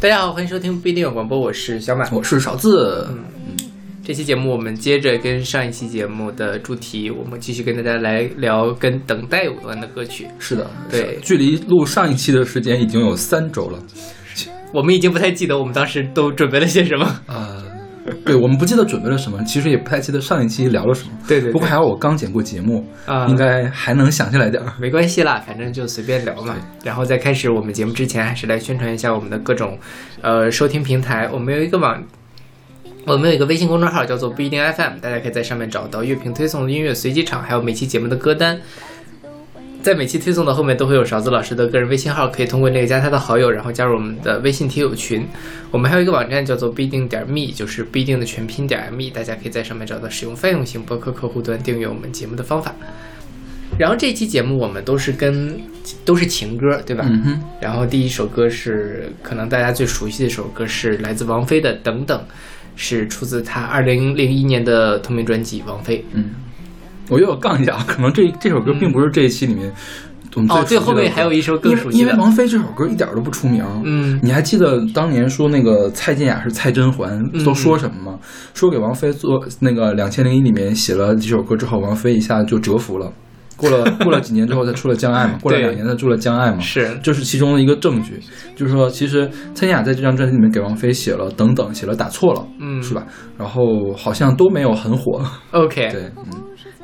大家好，欢迎收听不一定有广播，我是小马。我是勺子。嗯这期节目我们接着跟上一期节目的主题，我们继续跟大家来聊跟等待有关的歌曲。是的，对距离录上一期的时间已经有三周了。我们已经不太记得我们当时都准备了些什么。呃，对，我们不记得准备了什么，其实也不太记得上一期聊了什么。对对对不过还好我刚剪过节目，啊应该还能想起来点儿。没关系啦，反正就随便聊嘛。然后在开始我们节目之前，还是来宣传一下我们的各种呃收听平台。我们有一个网，我们有一个微信公众号叫做不一定 FM，大家可以在上面找到乐评推送的音乐随机场，还有每期节目的歌单。在每期推送的后面都会有勺子老师的个人微信号，可以通过那个加他的好友，然后加入我们的微信听友群。我们还有一个网站叫做不一定点 me，就是不一定的全拼点 me，大家可以在上面找到使用泛用型播客客户端订阅我们节目的方法。然后这期节目我们都是跟都是情歌，对吧？嗯哼，然后第一首歌是可能大家最熟悉的一首歌是来自王菲的《等等》，是出自她二零零一年的同名专辑《王菲》。嗯，我又要杠一下，可能这这首歌并不是这一期里面我们哦，对，最后面还有一首更因为王菲这首歌一点儿都不出名。嗯你还记得当年说那个蔡健雅是蔡甄嬛嗯都说什么吗？说给王菲做那个两千零一里面写了几首歌之后，王菲一下就折服了。过了 过了几年之后，才出了《将爱》嘛，过了两年才出了《将爱》嘛，是这是其中的一个证据。就是说，其实蔡健雅在这张专辑里面给王菲写了等等，写了打错了，嗯是吧？然后好像都没有很火。OK。对，嗯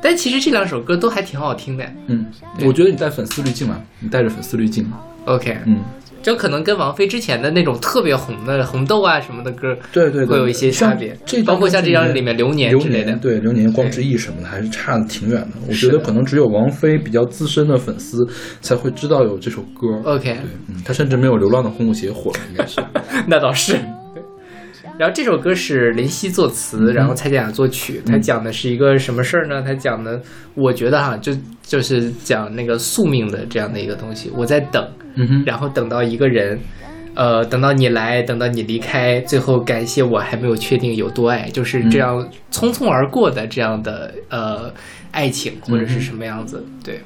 但其实这两首歌都还挺好听的。嗯，我觉得你带粉丝滤镜嘛，你带着粉丝滤镜，OK，嗯，就可能跟王菲之前的那种特别红的红豆啊什么的歌，对对对，会有一些差别这包括像这张里面面流年流之类的年对流年、光之翼什么的，还是差的挺远的。我觉得可能只有王菲比较资深的粉丝才会知道有这首歌。OK 对，嗯，他甚至没有《流浪的红舞鞋》火，应该是。那倒是。然后这首歌是林夕作词，然后蔡健雅作曲。它讲的是一个什么事儿呢？它讲的，我觉得哈，就就是讲那个宿命的这样的一个东西。我在等，然后等到一个人，呃，等到你来，等到你离开，最后感谢我还没有确定有多爱，就是这样匆匆而过的这样的呃爱情或者是什么样子，对。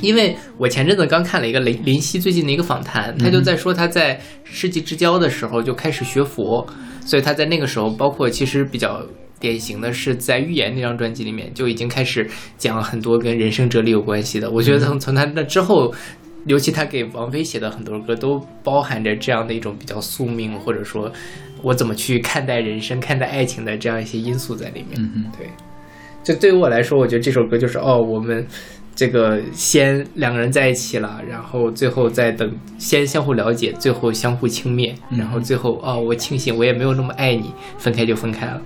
因为我前阵子刚看了一个林林夕最近的一个访谈，他就在说他在世纪之交的时候就开始学佛，所以他在那个时候，包括其实比较典型的是在《预言》那张专辑里面就已经开始讲很多跟人生哲理有关系的。我觉得从从他那之后，尤其他给王菲写的很多歌都包含着这样的一种比较宿命，或者说我怎么去看待人生、看待爱情的这样一些因素在里面。嗯，对，就对于我来说，我觉得这首歌就是哦，我们这个先两个人在一起了，然后最后再等，先相互了解，最后相互轻蔑，嗯然后最后哦，我庆幸我也没有那么爱你，分开就分开了。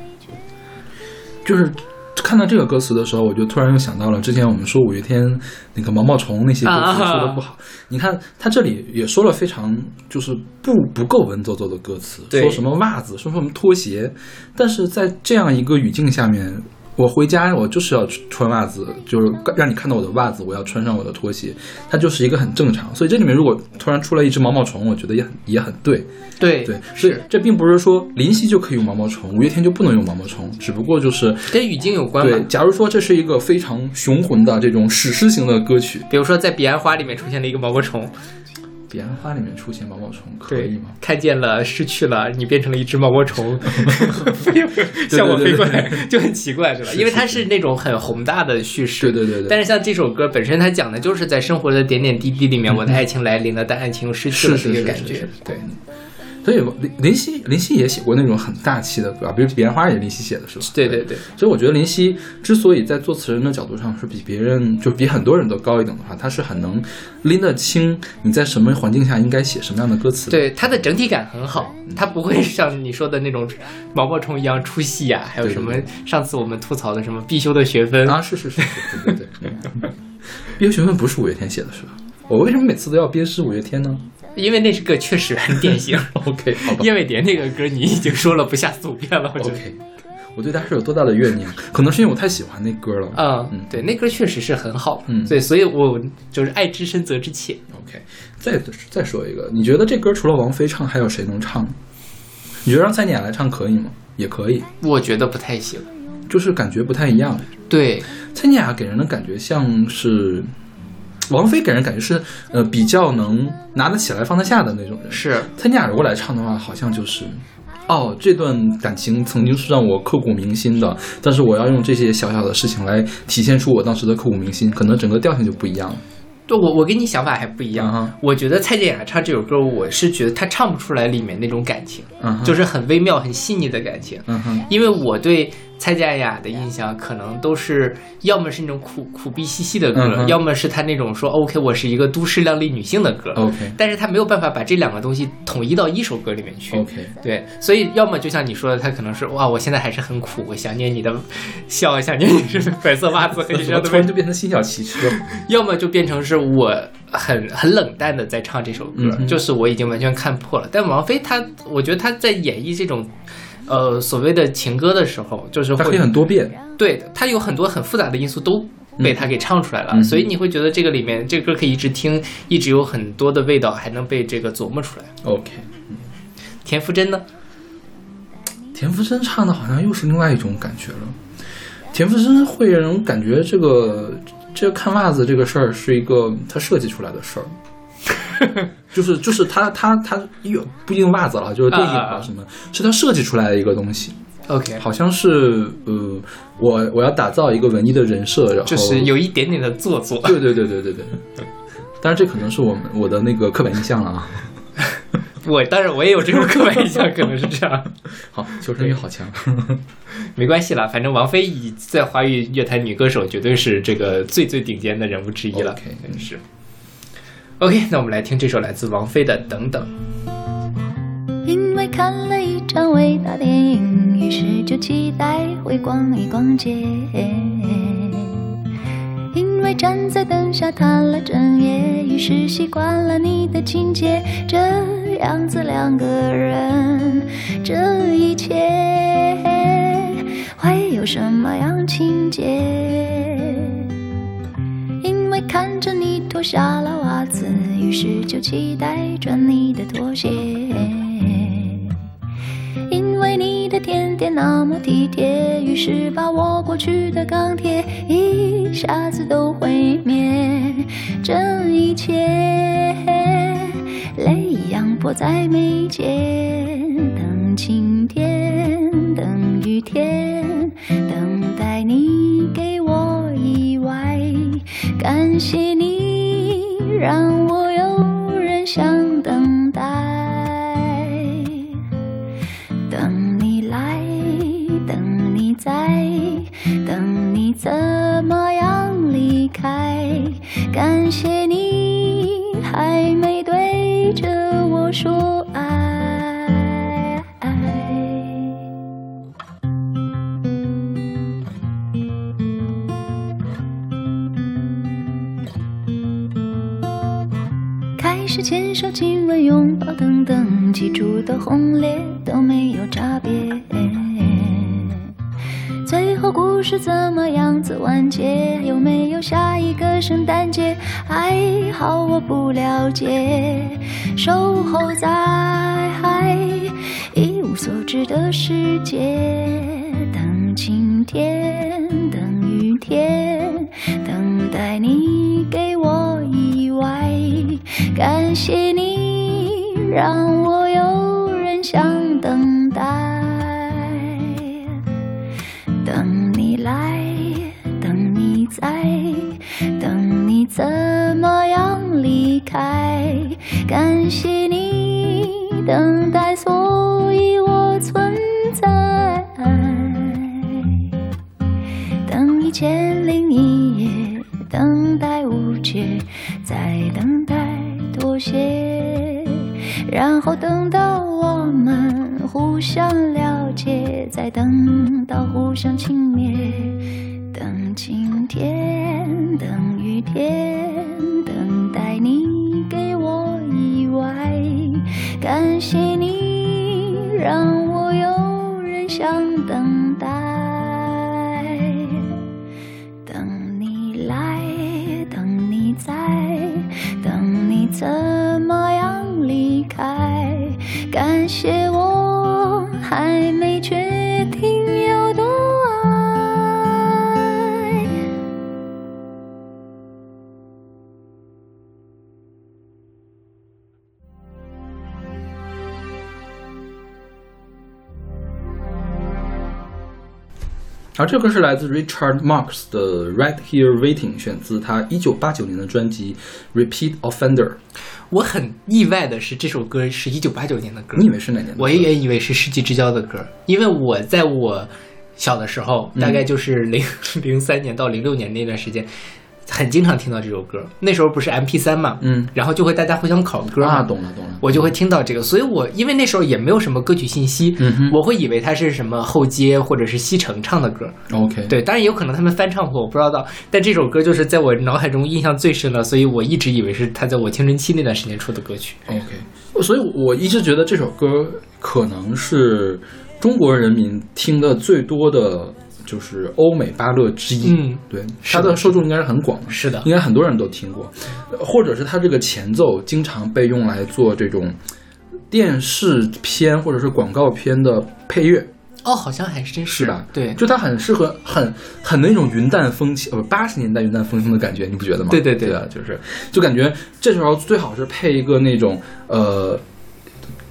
就是看到这个歌词的时候，我就突然又想到了之前我们说五月天那个毛毛虫那些歌词啊说的不好。你看他这里也说了非常就是不不够文绉绉的歌词，说什么袜子，说什么拖鞋，但是在这样一个语境下面。我回家，我就是要穿袜子，就是让你看到我的袜子，我要穿上我的拖鞋，它就是一个很正常。所以这里面如果突然出来一只毛毛虫，我觉得也很也很对。对对，所以是这并不是说林夕就可以用毛毛虫，五月天就不能用毛毛虫，只不过就是跟语境有关对，嘛。假如说这是一个非常雄浑的这种史诗型的歌曲，《比如说在《彼岸花》里面出现了一个毛毛虫，彼岸花》里面出现毛毛虫可以吗？，看见了，失去了，你变成了一只毛毛虫，向我飞过来，就很奇怪，是吧？因为它是那种很宏大的叙事，对对对对。但是像这首歌本身，它讲的就是在生活的点点滴滴里面，我的爱情来临了，但爱情又失去了这个感觉。对，所以林林夕林夕也写过那种很大气的歌，比如《彼岸花》也是林夕写的，是吧？对对对，所以我觉得林夕之所以在作词人的角度上是比别人就比很多人都高一等的话，他是很能拎得清你在什么环境下应该写什么样的歌词的。对他的整体感很好，他不会 像你说的那种毛毛虫一样出戏呀、还有什么上次我们吐槽的什么必修的学分啊，是是是，对对对对。嗯毕业学分不是五月天写的，是吧？我为什么每次都要鞭尸五月天呢因为那是个确实很典型。？OK，好吧。燕尾蝶那个歌你已经说了不下四五遍了，我觉得。OK，我对他是有多大的怨念？可能是因为我太喜欢那歌了。嗯嗯，对，那歌确实是很好，嗯对，所以我就是爱之深责之切。OK，再再说一个，你觉得这歌除了王菲唱，还有谁能唱？你觉得让蔡健雅来唱可以吗？也可以，我觉得不太行。就是感觉不太一样。对，蔡健雅给人的感觉像是，王菲给人感觉是呃比较能拿得起来放得下的那种人。是蔡健雅如果来唱的话，好像就是，哦，这段感情曾经是让我刻骨铭心的，但是我要用这些小小的事情来体现出我当时的刻骨铭心，可能整个调性就不一样了。对我我跟你想法还不一样。嗯哼我觉得蔡健雅唱这首歌，我是觉得她唱不出来里面那种感情，嗯哼，就是很微妙、很细腻的感情。嗯哼，因为我对蔡健雅的印象可能都是要么是那种苦苦逼兮兮的歌，嗯要么是她那种说 OK 我是一个都市靓丽女性的歌。OK 但是她没有办法把这两个东西统一到一首歌里面去。OK，对，所以要么就像你说的，她可能是哇，我现在还是很苦，我想念你的笑，想念你的白色袜子和你怎身上的突然就变成辛晓琪去了？要么就变成是我很很冷淡的在唱这首歌，嗯就是我已经完全看破了。但王菲她，我觉得她在演绎这种。呃，所谓的情歌的时候，就是会它可以很多变。对它有很多很复杂的因素都被他给唱出来了，嗯所以你会觉得这个里面这个歌可以一直听，一直有很多的味道，还能被这个琢磨出来。OK，田馥甄呢？田馥甄唱的好像又是另外一种感觉了。田馥甄会让人感觉这个这个看袜子这个事儿是一个他设计出来的事儿。就是就是他他他有不一定袜子了，就是电影啊什么，是他设计出来的一个东西。OK，好像是呃，我我要打造一个文艺的人设，然后就是有一点点的做作。对对对对对对。当然，这可能是我们我的那个刻板印象了啊。我当然我也有这种刻板印象，可能是这样。好，求生欲好强。没关系啦，反正王菲已在华语乐坛女歌手绝对是这个最最顶尖的人物之一了。OK，真是。OK，那我们来听这首来自王菲的《等等》。因为看了一场伟大电影，于是就期待会逛一逛街。因为站在灯下谈了整夜，于是习惯了你的情节。这样子两个人，这一切会有什么样情节？看着你脱下了袜子，于是就期待穿你的拖鞋。因为你的甜点那么体贴，于是把我过去的钢铁一下子都毁灭。这一切泪一样迫在眉间，等晴天，等雨天，等待你给我。感谢你，让我有人想等待。等你来，等你在，等你怎么样离开？感谢你还没对着我说爱。是牵手、亲吻、拥抱等等，起初的轰烈都没有差别。最后故事怎么样子完结？有没有下一个圣诞节？还好我不了解，守候在一无所知的世界，感谢你，让我有人想等待。等你来，等你在，等你怎么样离开？感谢你等等到我们互相了解，再等到互相轻蔑。等晴天，等雨天，然后这歌是来自 Richard Marx 的《Right Here Waiting》，选自他一九八九年的专辑《Repeat Offender》。我很意外的是，这首歌是一九八九年的歌。你以为是哪年的歌？我也以为是世纪之交的歌，因为我在我小的时候，大概就是零 零三年到零六年那段时间，很经常听到这首歌。那时候不是 M P 三嘛，嗯然后就会大家互相考歌嘛啊，懂了懂了。我就会听到这个，所以我因为那时候也没有什么歌曲信息，嗯哼我会以为它是什么后街或者是西城唱的歌。OK，对，当然也有可能他们翻唱过，我不知道。但这首歌就是在我脑海中印象最深的，所以我一直以为是他在我青春期那段时间出的歌曲。OK，所以我一直觉得这首歌可能是中国人民听的最多的就是欧美芭乐之一。嗯，对，它的受众应该是很广的，是的应该很多人都听过，呃或者是它这个前奏经常被用来做这种电视片或者是广告片的配乐。哦，好像还是真是吧？对，就它很适合，很很那种云淡风轻，呃，八十年代云淡风轻的感觉，你不觉得吗？对对对啊，就是就感觉这时候最好是配一个那种呃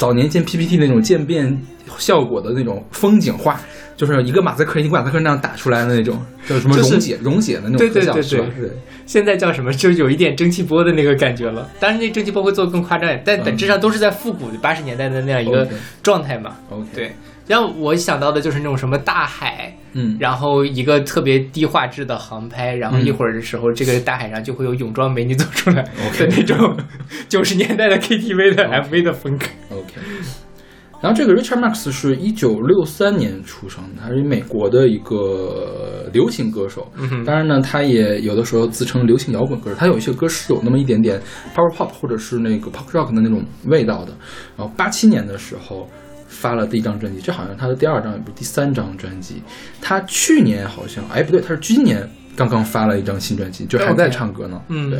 早年间 PPT 那种渐变效果的那种风景画，就是一个马赛克一个马赛克那样打出来的那种，叫什么就是溶解溶解的那种对对特效，对是吧？对对现在叫什么？就有一点蒸汽波的那个感觉了。当然，那蒸汽波会做的更夸张点，但本质上都是在复古八十年代的那样一个状态嘛。OK，，对，让我想到的就是那种什么大海，嗯，然后一个特别低画质的航拍，然后嗯一会儿的时候，这个大海上就会有泳装美女走出来 OK 的那种 九十年代的 KTV 的 MV 的风格。OK。然后这个 Richard Marx 是一九六三年出生的，他是美国的一个流行歌手。嗯当然呢，他也有的时候自称流行摇滚歌手，他有一些歌是有那么一点点 power pop 或者是那个 pop rock 的那种味道的。然后八七年的时候发了第一张专辑，这好像是他的第二张，也不是第三张专辑。他去年好像，哎不对，他是今年刚刚发了一张新专辑，就还在唱歌呢。嗯对。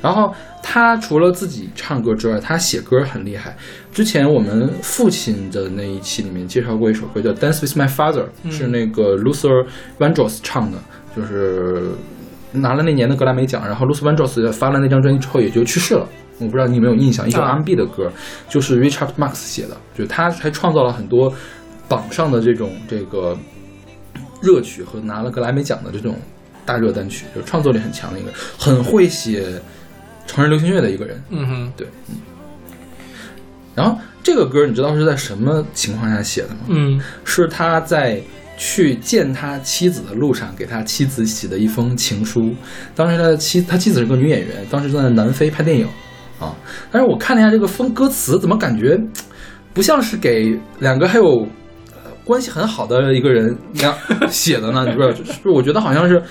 然后他除了自己唱歌之外，他写歌很厉害。之前我们父亲的那一期里面介绍过一首歌叫《Dance with My Father》，嗯是那个 Luther Vandross 唱的，就是拿了那年的格莱美奖。然后 Luther Vandross 发了那张专辑之后也就去世了。我不知道你有没有印象，一首啊 R&B 的歌，就是 Richard Marx 写的，就他还创造了很多榜上的这种这个热曲和拿了格莱美奖的这种大热单曲，就创作力很强的一个，很会写成人流行乐的一个人。嗯哼，对，嗯。然后这个歌你知道是在什么情况下写的吗？嗯是他在去见他妻子的路上给他妻子写的一封情书。当时他的妻他妻子是个女演员，当时正在南非拍电影啊。但是我看了一下这个风歌词，怎么感觉不像是给两个还有关系很好的一个人那样写的呢？不是，是我觉得好像是。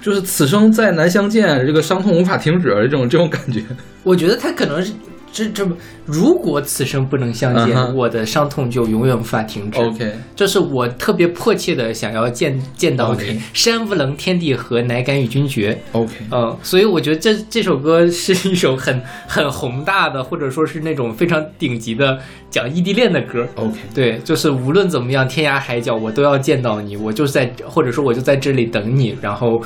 就是此生再难相见，这个伤痛无法停止，这种这种感觉。我觉得他可能是这这么，如果此生不能相见我的伤痛就永远无法停止。OK，这是我特别迫切的想要见见到你山无棱，天地合，乃敢与君绝。OK，嗯，所以我觉得这这首歌是一首很 很宏大的，或者说是那种非常顶级的讲异地恋的歌。OK，对，就是无论怎么样，天涯海角我都要见到你，我就在，或者说我就在这里等你，然后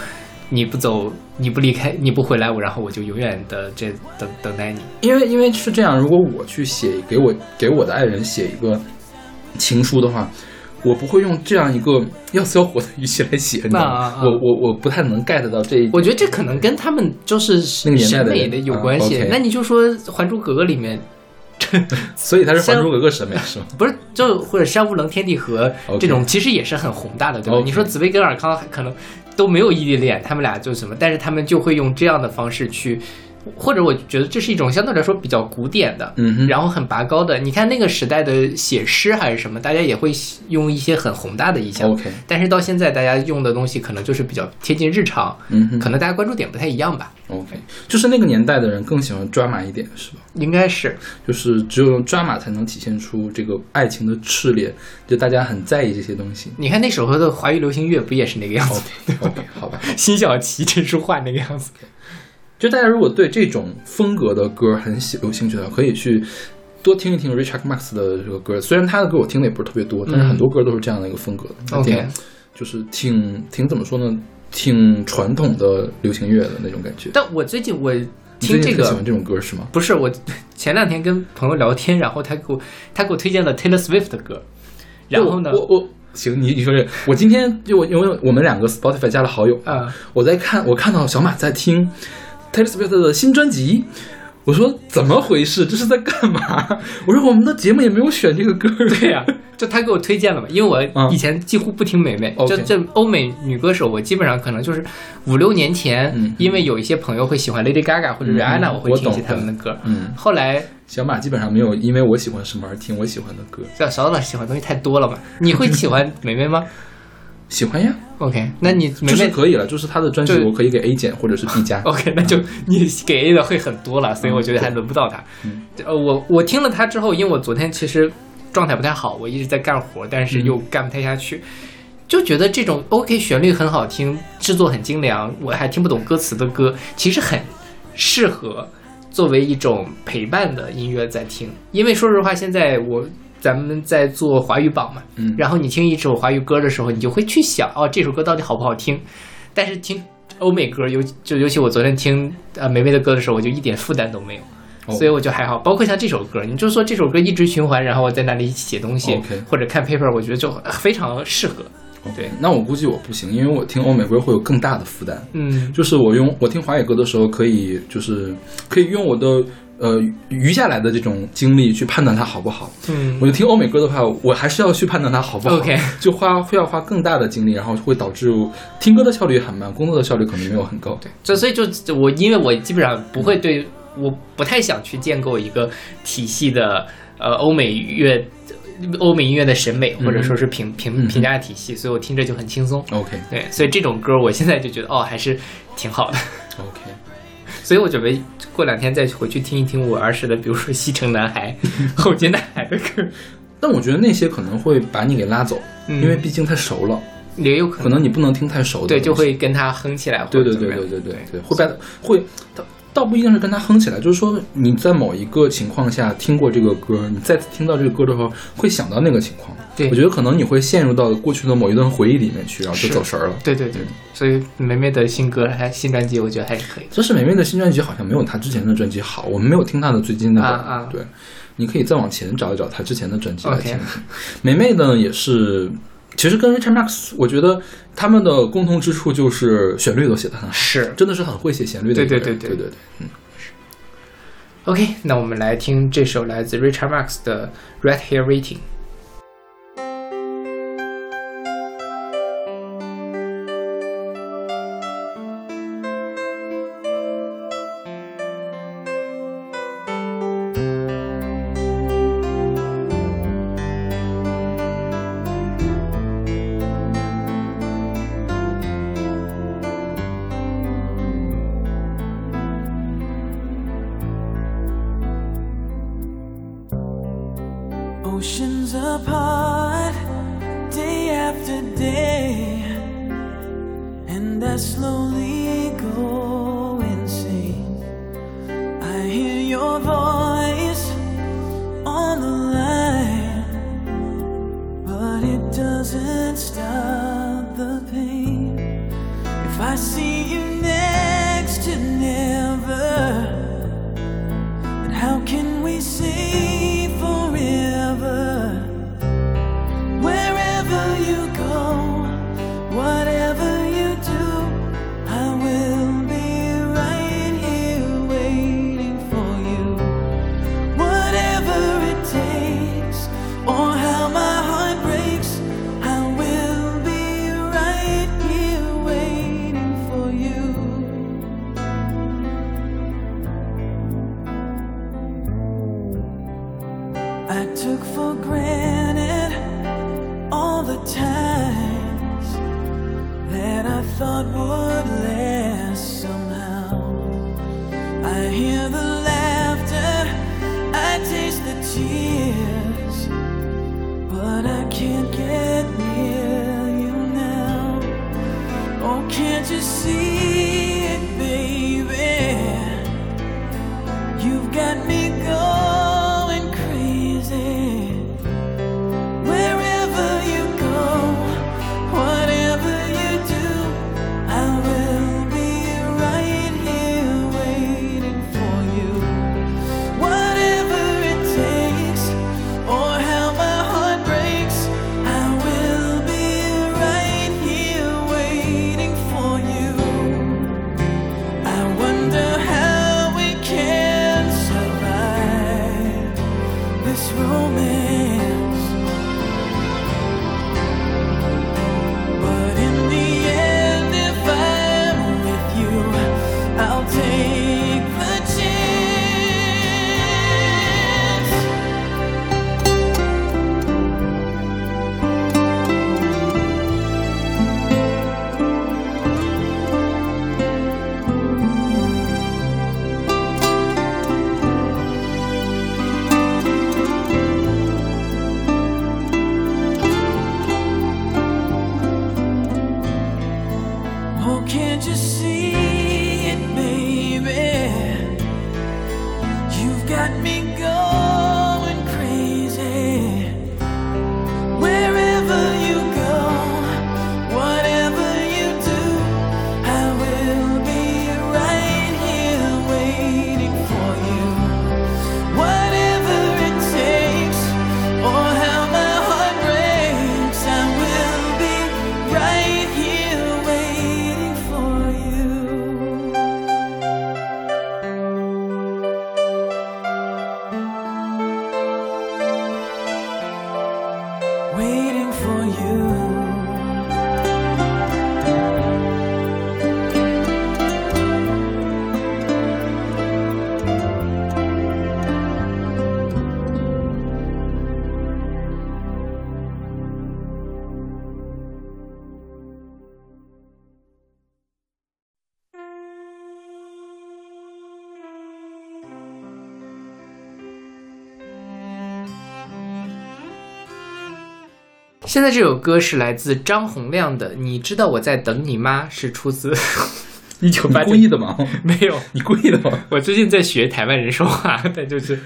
你不走，你不离开，你不回来，我然后我就永远的这等等待你。因为因为是这样，如果我去写给我给我的爱人写一个情书的话，我不会用这样一个要死要活的语气来写，你知道吗？啊啊啊我我我不太能 get 到这一点。我觉得这可能跟他们就是审美的有关系。那你就说《还珠格格》里面，所以他是《还珠格格》审美 是吗？不是就或者山无棱，天地合这种，其实也是很宏大的，对你说紫薇跟尔康可能都没有异地恋，他们俩就什么，但是他们就会用这样的方式去。或者我觉得这是一种相对来说比较古典的，嗯哼然后很拔高的。你看那个时代的写诗还是什么，大家也会用一些很宏大的意象。OK 但是到现在大家用的东西可能就是比较贴近日常，嗯哼可能大家关注点不太一样吧，OK，就是那个年代的人更喜欢抓马一点，是吧？应该是。就是只有用抓马才能体现出这个爱情的炽烈，就大家很在意这些东西。你看那时候的华语流行乐不也是那个样子？OK OK，好吧。辛晓琪、陈淑桦那个样子。就大家如果对这种风格的歌很喜有兴趣的话，可以去多听一听 Richard Marx 的这个歌。虽然他的歌我听的也不是特别多，但是很多歌都是这样的一个风格的。OK 就是挺挺怎么说呢？挺传统的流行乐的那种感觉。但我最近我听这个喜欢这种歌是吗？不是我 前两天跟朋友聊天，然后他给我他给我推荐了 Taylor Swift 的歌，然后呢，我我行，你你说这，我今天就我因为我们两个 Spotify 加了好友，啊，我在看，我看到小马在听 Taylor Swift 的新专辑，我说怎么回事？这是在干嘛？我说我们的节目也没有选这个歌。对呀、就他给我推荐了嘛，因为我嗯。以前几乎不听美美就这欧美女歌手，我基本上可能就是五六年前，嗯。因为有一些朋友会喜欢 Lady Gaga 或者嗯。Rihanna，、嗯我会听一些他们的歌。嗯，后来小马基本上没有因为我喜欢什么而听我喜欢的歌，小小老师喜欢的东西太多了嘛，你会喜欢美美吗？喜欢呀，？OK，那你美就是可以了，就是他的专辑我可以给 A 减或者是 B 加。OK，那就你给 A 的会很多了，所以我觉得还轮不到他。嗯呃，我我听了他之后，因为我昨天其实状态不太好，我一直在干活，但是又干不太下去，就觉得这种 OK 旋律很好听，制作很精良，我还听不懂歌词的歌，其实很适合作为一种陪伴的音乐在听。因为说实话，现在我咱们在做华语榜嘛，嗯然后你听一首华语歌的时候，你就会去想，哦，这首歌到底好不好听？但是听欧美歌，尤就尤其我昨天听呃梅梅的歌的时候，我就一点负担都没有。哦所以我就还好，包括像这首歌，你就说这首歌一直循环，然后我在那里写东西或者看 paper，我觉得就非常适合。对，那我估计我不行，因为我听欧美歌会有更大的负担。嗯，就是我用我听华语歌的时候，可以就是可以用我的呃余下来的这种精力去判断它好不好。嗯我就听欧美歌的话，我还是要去判断它好不好 OK 就花会要花更大的精力，然后会导致听歌的效率很慢，工作的效率可能没有很高。对，就所以就我因为我基本上不会对我不太想去建构一个体系的呃欧美乐。欧美音乐的审美，或者说是评评嗯评价体系，所以我听着就很轻松。OK 对，所以这种歌我现在就觉得哦，还是挺好的。OK，所以我准备过两天再回去听一听我儿时的，比如说《西城男孩》《后街男孩》的歌，但我觉得那些可能会把你给拉走，嗯。因为毕竟太熟了，也有可可能你不能听太熟的对，就会跟他哼起来。对对对对对对对，会把会，倒倒不一定是跟他哼起来，就是说你在某一个情况下听过这个歌，你再次听到这个歌的时候，会想到那个情况。对我觉得可能你会陷入到过去的某一段回忆里面去，然后就走神儿了。对对对，所以梅梅的新歌还新专辑，我觉得还是可以。就是梅梅的新专辑，好像没有她之前的专辑好。我们没有听她的最近那个，啊啊对，你可以再往前找一找她之前的专辑来听听。梅梅呢也是，其实跟 Richard Marx，我觉得他们的共同之处就是旋律都写的很好，是真的是很会写旋律的。对对对对对对对，嗯。OK，那我们来听这首来自 Richard Marx 的《Right Here Waiting》。I hear the laughter, I taste the tears, but I can't get near you now. Oh, can't you see it, baby? You've got me 现在这首歌是来自张洪亮的《你知道我在等你吗》，是出自一 九你八故意的吗？没有，你故意的吗？我最近在学台湾人说话，但就是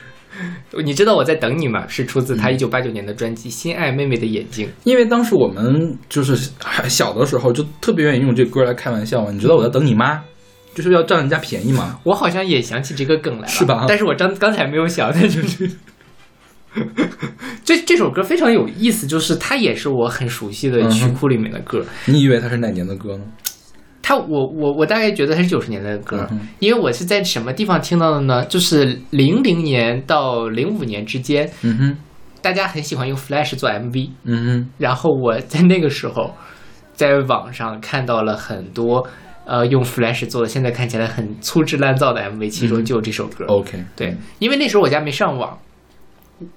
你知道我在等你吗？是出自他一九八九年的专辑《心爱妹妹的眼睛》。因为当时我们就是还小的时候，就特别愿意用这歌来开玩笑嘛。你知道我在等你吗，就是要占人家便宜嘛。我好像也想起这个梗来了，是吧但是我刚刚才没有想，但就是。这这首歌非常有意思，就是它也是我很熟悉的曲库里面的歌。你以为它是哪年的歌呢？它我我我大概觉得它是九十年代的歌，嗯因为我是在什么地方听到的呢？就是零零年到零五年之间，嗯哼，大家很喜欢用 Flash 做 MV，嗯哼，然后我在那个时候在网上看到了很多呃用 Flash 做的，现在看起来很粗制滥造的 MV，其中就有这首歌。OK，对，因为那时候我家没上网，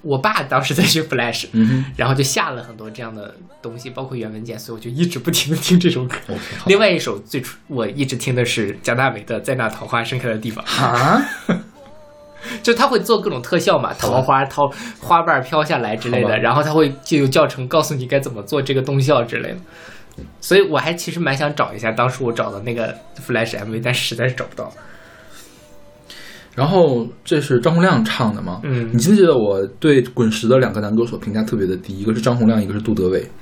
我爸当时在学 Flash，、嗯然后就下了很多这样的东西，包括原文件，所以我就一直不停的听这首歌。另外一首最初我一直听的是蒋大为的《在那桃花盛开的地方》，啊，就他会做各种特效嘛，桃花桃花瓣飘下来之类的，然后他会就有教程告诉你该怎么做这个动效之类的。所以我还其实蛮想找一下当时我找的那个 Flash MV，但实在是找不到。然后这是张洪亮唱的吗？嗯你记不记得我对滚石的两个男歌手评价特别的低，一个是张洪亮，一个是杜德伟。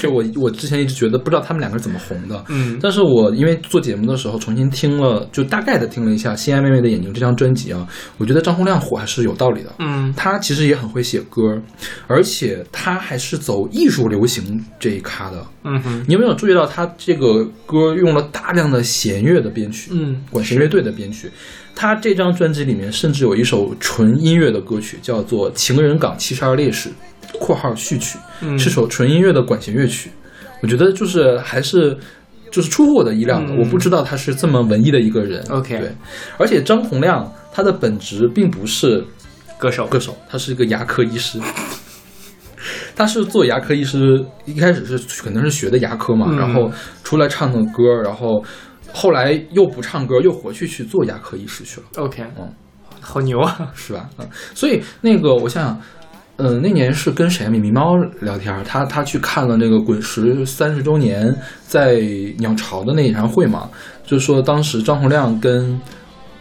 对我我之前一直觉得不知道他们两个是怎么红的，嗯但是我因为做节目的时候重新听了，就大概的听了一下《心爱妹妹的眼睛》这张专辑啊，我觉得张洪亮火还是有道理的。嗯他其实也很会写歌，而且他还是走艺术流行这一咖的。嗯哼你有没有注意到他这个歌用了大量的弦乐的编曲？嗯管弦乐队的编曲。他这张专辑里面甚至有一首纯音乐的歌曲，叫做《情人港七十二烈士》（括号序曲），嗯是首纯音乐的管弦乐曲。我觉得就是还是就是出乎我的意料的，嗯我不知道他是这么文艺的一个人。OK 对，而且张洪亮他的本职并不是歌手歌手，他是一个牙科医师。他是做牙科医师，一开始是可能是学的牙科嘛，嗯然后出来唱的歌，然后后来又不唱歌，又回去去做牙科医师去了，OK，嗯，好牛啊！是吧？嗯，所以那个我想想，呃，那年是跟谁啊？米米猫聊天儿，他他去看了那个滚石三十周年在鸟巢的那一场会嘛，就说当时张洪亮跟。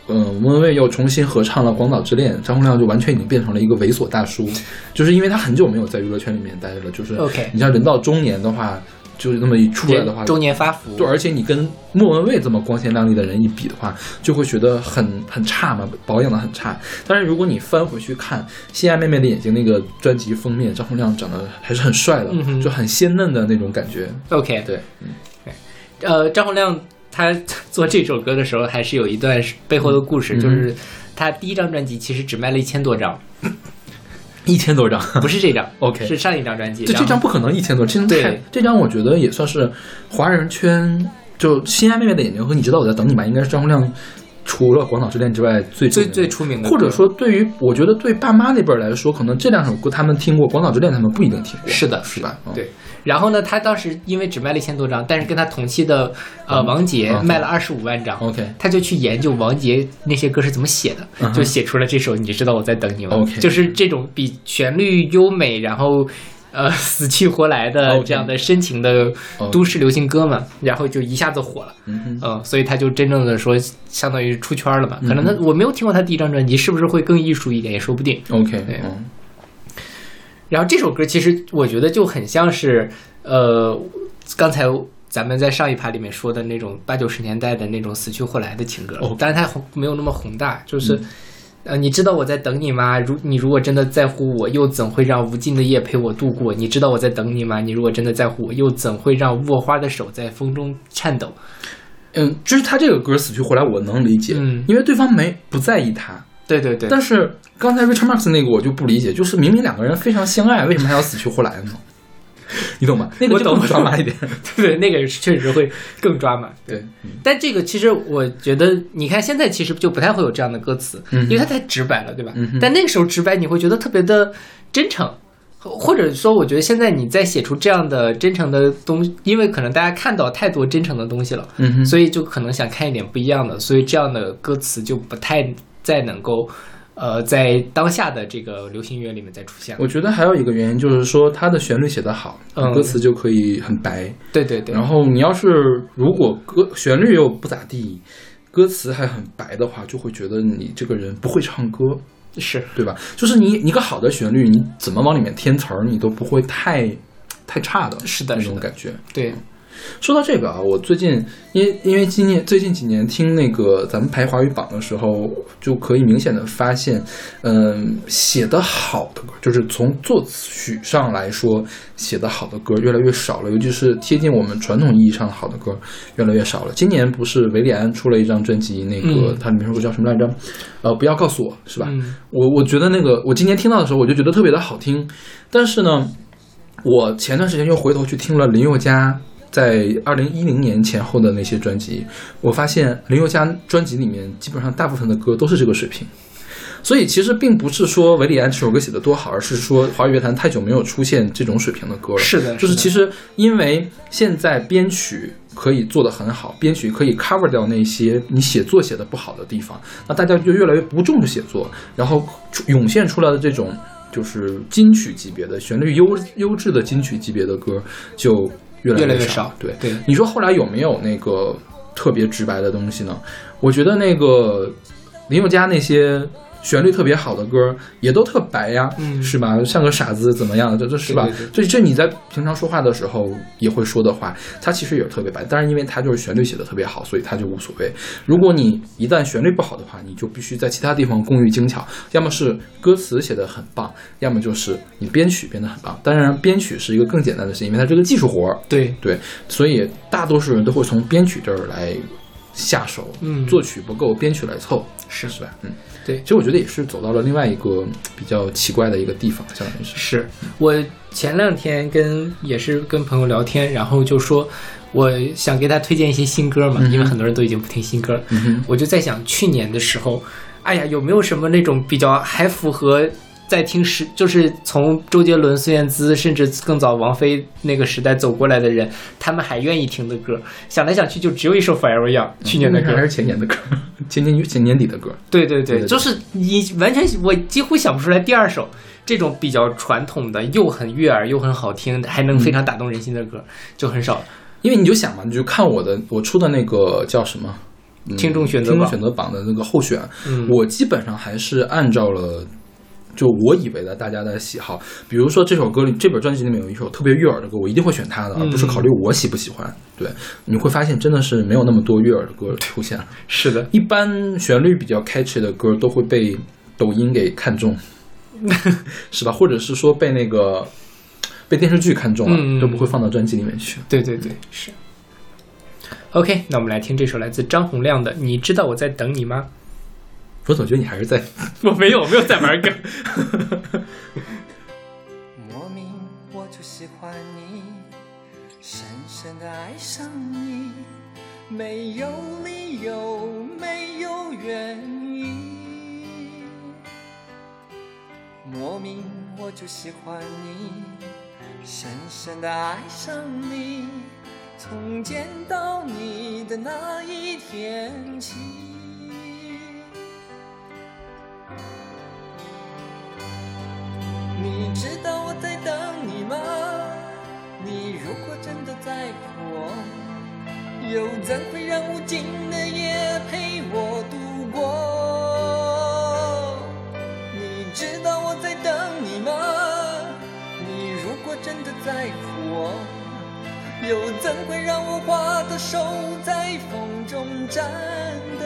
嗯，莫文蔚又重新合唱了《广岛之恋》，张洪亮就完全已经变成了一个猥琐大叔，就是因为他很久没有在娱乐圈里面待着了。就是 OK 你像人到中年的话，就是那么一出来的话，中年发福，对，而且你跟莫文蔚这么光鲜亮丽的人一比的话，就会觉得很很差嘛，保养的很差。但是如果你翻回去看《心爱妹妹的眼睛》那个专辑封面，张洪亮长得还是很帅的，嗯哼。就很鲜嫩的那种感觉。OK，对，嗯。呃，张洪亮他做这首歌的时候，还是有一段背后的故事，嗯就是他第一张专辑其实只卖了一千多张，一千多张，不是这张 OK 是上一张专辑。这这张不可能一千多，这张太对这张我觉得也算是华人圈就《心爱妹妹的眼睛》和你知道我在等你吧，应该是张洪亮除了《广岛之恋》之外最最最出名的，或者说对于我觉得对爸妈那辈儿来说，可能这两首歌他们听过，《广岛之恋》他们不一定听过，是的，是吧？嗯对。然后呢，他当时因为只卖了一千多张，但是跟他同期的呃王杰嗯卖了二十五万张。，OK，他就去研究王杰那些歌是怎么写的，嗯就写出了这首《你知道我在等你吗》。OK 就是这种比旋律优美，然后呃 死去活来的这样的深情的都市流行歌嘛，然后就一下子火了。嗯所以他就真正的说，相当于出圈了嘛。可能他嗯我没有听过他第一张专辑，是不是会更艺术一点也说不定。OK，对嗯然后这首歌其实我觉得就很像是，呃，刚才咱们在上一趴里面说的那种八九十年代的那种死去活来的情歌哦，当然它没有那么宏大，就是。嗯呃，你知道我在等你吗？如你如果真的在乎我，又怎会让无尽的夜陪我度过？你知道我在等你吗？你如果真的在乎我，又怎会让握花的手在风中颤抖？嗯，就是他这个歌死去活来，我能理解，嗯因为对方没不在意他。对对对，但是刚才 Richard Marx 那个我就不理解，就是明明两个人非常相爱，为什么还要死去活来呢？你懂吗？那个就更抓马一点。对那个确实会更抓马。对，但这个其实我觉得，你看现在其实就不太会有这样的歌词，嗯因为它太直白了，对吧？嗯但那个时候直白，你会觉得特别的真诚，或者说，我觉得现在你在写出这样的真诚的东西，因为可能大家看到太多真诚的东西了，嗯，所以就可能想看一点不一样的，所以这样的歌词就不太再能够呃，在当下的这个流行音乐里面再出现。我觉得还有一个原因就是说，它的旋律写得好，嗯歌词就可以很白。对对对，然后你要是如果歌旋律又不咋地，歌词还很白的话，就会觉得你这个人不会唱歌，是对吧？就是你一个好的旋律，你怎么往里面添词儿，你都不会太太差的，是的是的那种感觉。对，说到这个啊，我最近因为因为今年最近几年听那个咱们排华语榜的时候，就可以明显的发现，嗯，写得好的歌，就是从作曲上来说，写得好的歌越来越少了，尤其是贴近我们传统意义上的好的歌越来越少了。今年不是维里安出了一张专辑，那个、嗯它里面说歌叫什么来着？呃，不要告诉我是吧？嗯我我觉得那个我今年听到的时候，我就觉得特别的好听，但是呢，我前段时间又回头去听了林宥嘉在二零一零年前后的那些专辑，我发现林宥嘉专辑里面基本上大部分的歌都是这个水平。所以其实并不是说韦礼安这首歌写的多好，而是说华语乐坛太久没有出现这种水平的歌了。是的就是其实因为现在编曲可以做得很好，编曲可以 cover 掉那些你写作写的不好的地方，那大家就越来越不重视写作，然后涌现出来的这种就是金曲级别的旋律优优质的金曲级别的歌就越来越少对对你说后来有没有那个特别直白的东西呢？我觉得那个林宥嘉那些旋律特别好的歌也都特白呀，嗯是吧？像个傻子怎么样？这这是吧对对对？这这你在平常说话的时候也会说的话，它其实也是特别白，但是因为它就是旋律写的特别好，所以它就无所谓。如果你一旦旋律不好的话，你就必须在其他地方工欲精巧，要么是歌词写的很棒，要么就是你编曲编的很棒。当然，编曲是一个更简单的事情，因为它是个技术活儿，对，对，所以大多数人都会从编曲这儿来下手，嗯作曲不够，编曲来凑，是是吧？嗯，对。其实我觉得也是走到了另外一个比较奇怪的一个地方，相当于是，是。我前两天跟也是跟朋友聊天，然后就说我想给他推荐一些新歌嘛，嗯因为很多人都已经不听新歌我就在想，去年的时候，哎呀，有没有什么那种比较还符合在听时，就是从周杰伦、孙燕姿，甚至更早王菲那个时代走过来的人，他们还愿意听的歌？想来想去，就只有一首《Forever Young》，去年的歌还。是前年的歌，前年前年底的歌，对对对，对对就是你完全我几乎想不出来第二首这种比较传统的，又很悦耳又很好听，还能非常打动人心的歌，就很少。因为你就想嘛，你就看我的我出的那个叫什么？嗯听众选择榜听众选择榜的那个候选，嗯我基本上还是按照了。就我以为的大家的喜好，比如说这首歌里这本专辑里面有一首特别悦耳的歌，我一定会选它的，而不是考虑我喜不喜欢。对，你会发现真的是没有那么多悦耳的歌出现了。是的，一般旋律比较 catchy 的歌都会被抖音给看中，是吧？或者是说被那个被电视剧看中了，嗯都不会放到专辑里面去。对对对，是。OK，那我们来听这首来自张洪量的《你知道我在等你吗我总觉得你还是在，》。我没有，我没有在玩梗。莫名我就喜欢你，深深的爱上你，没有理由，没有原因。莫名我就喜欢你，深深的爱上你，从见到你的那一天起。在等你吗？你如果真的在乎我，又怎会让无尽的夜陪我度过？你知道我在等你吗？你如果真的在乎我，又怎会让我花的手在风中颤抖？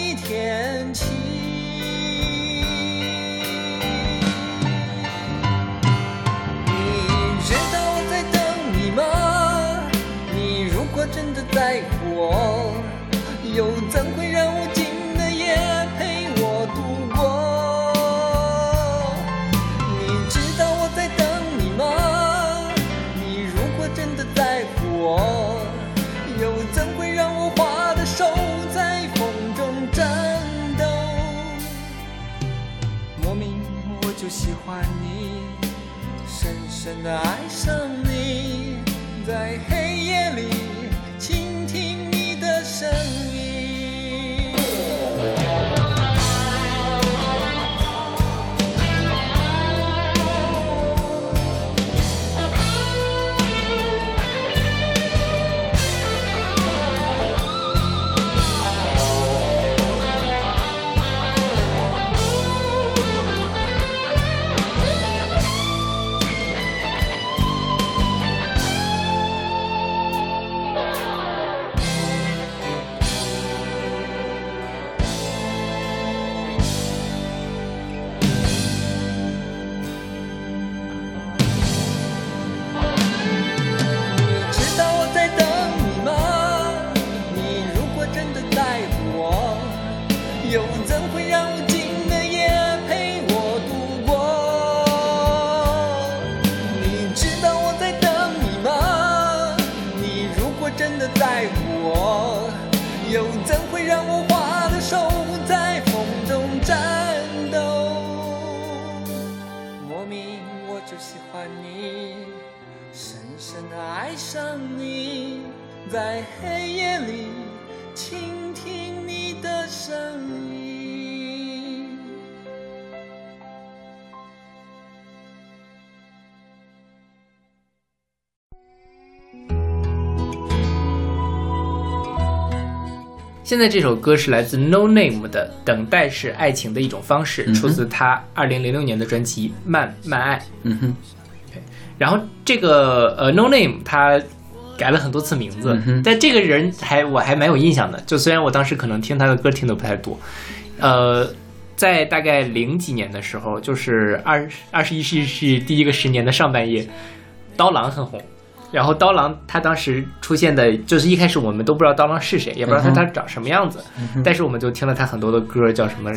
怎会让无尽的夜陪我度过？你知道我在等你吗？你如果真的在乎我，又怎会让我花的手在风中颤抖？莫名我就喜欢你，深深的爱上你，在黑夜里倾听你的声音。你。深深的爱上你，在黑夜里倾听你的声音。现在这首歌是来自 No Name 的《等待是爱情的一种方式》，嗯出自他二零零六年的专辑《慢慢爱》。嗯哼，然后这个呃 No Name 他改了很多次名字，嗯但这个人还我还蛮有印象的。就虽然我当时可能听他的歌听的不太多，呃，在大概零几年的时候，就是二二十一世纪第一个十年的上半叶，刀郎很红。然后刀郎他当时出现的，就是一开始我们都不知道刀郎是谁，也不知道他他长什么样子，但是我们就听了他很多的歌，叫什么，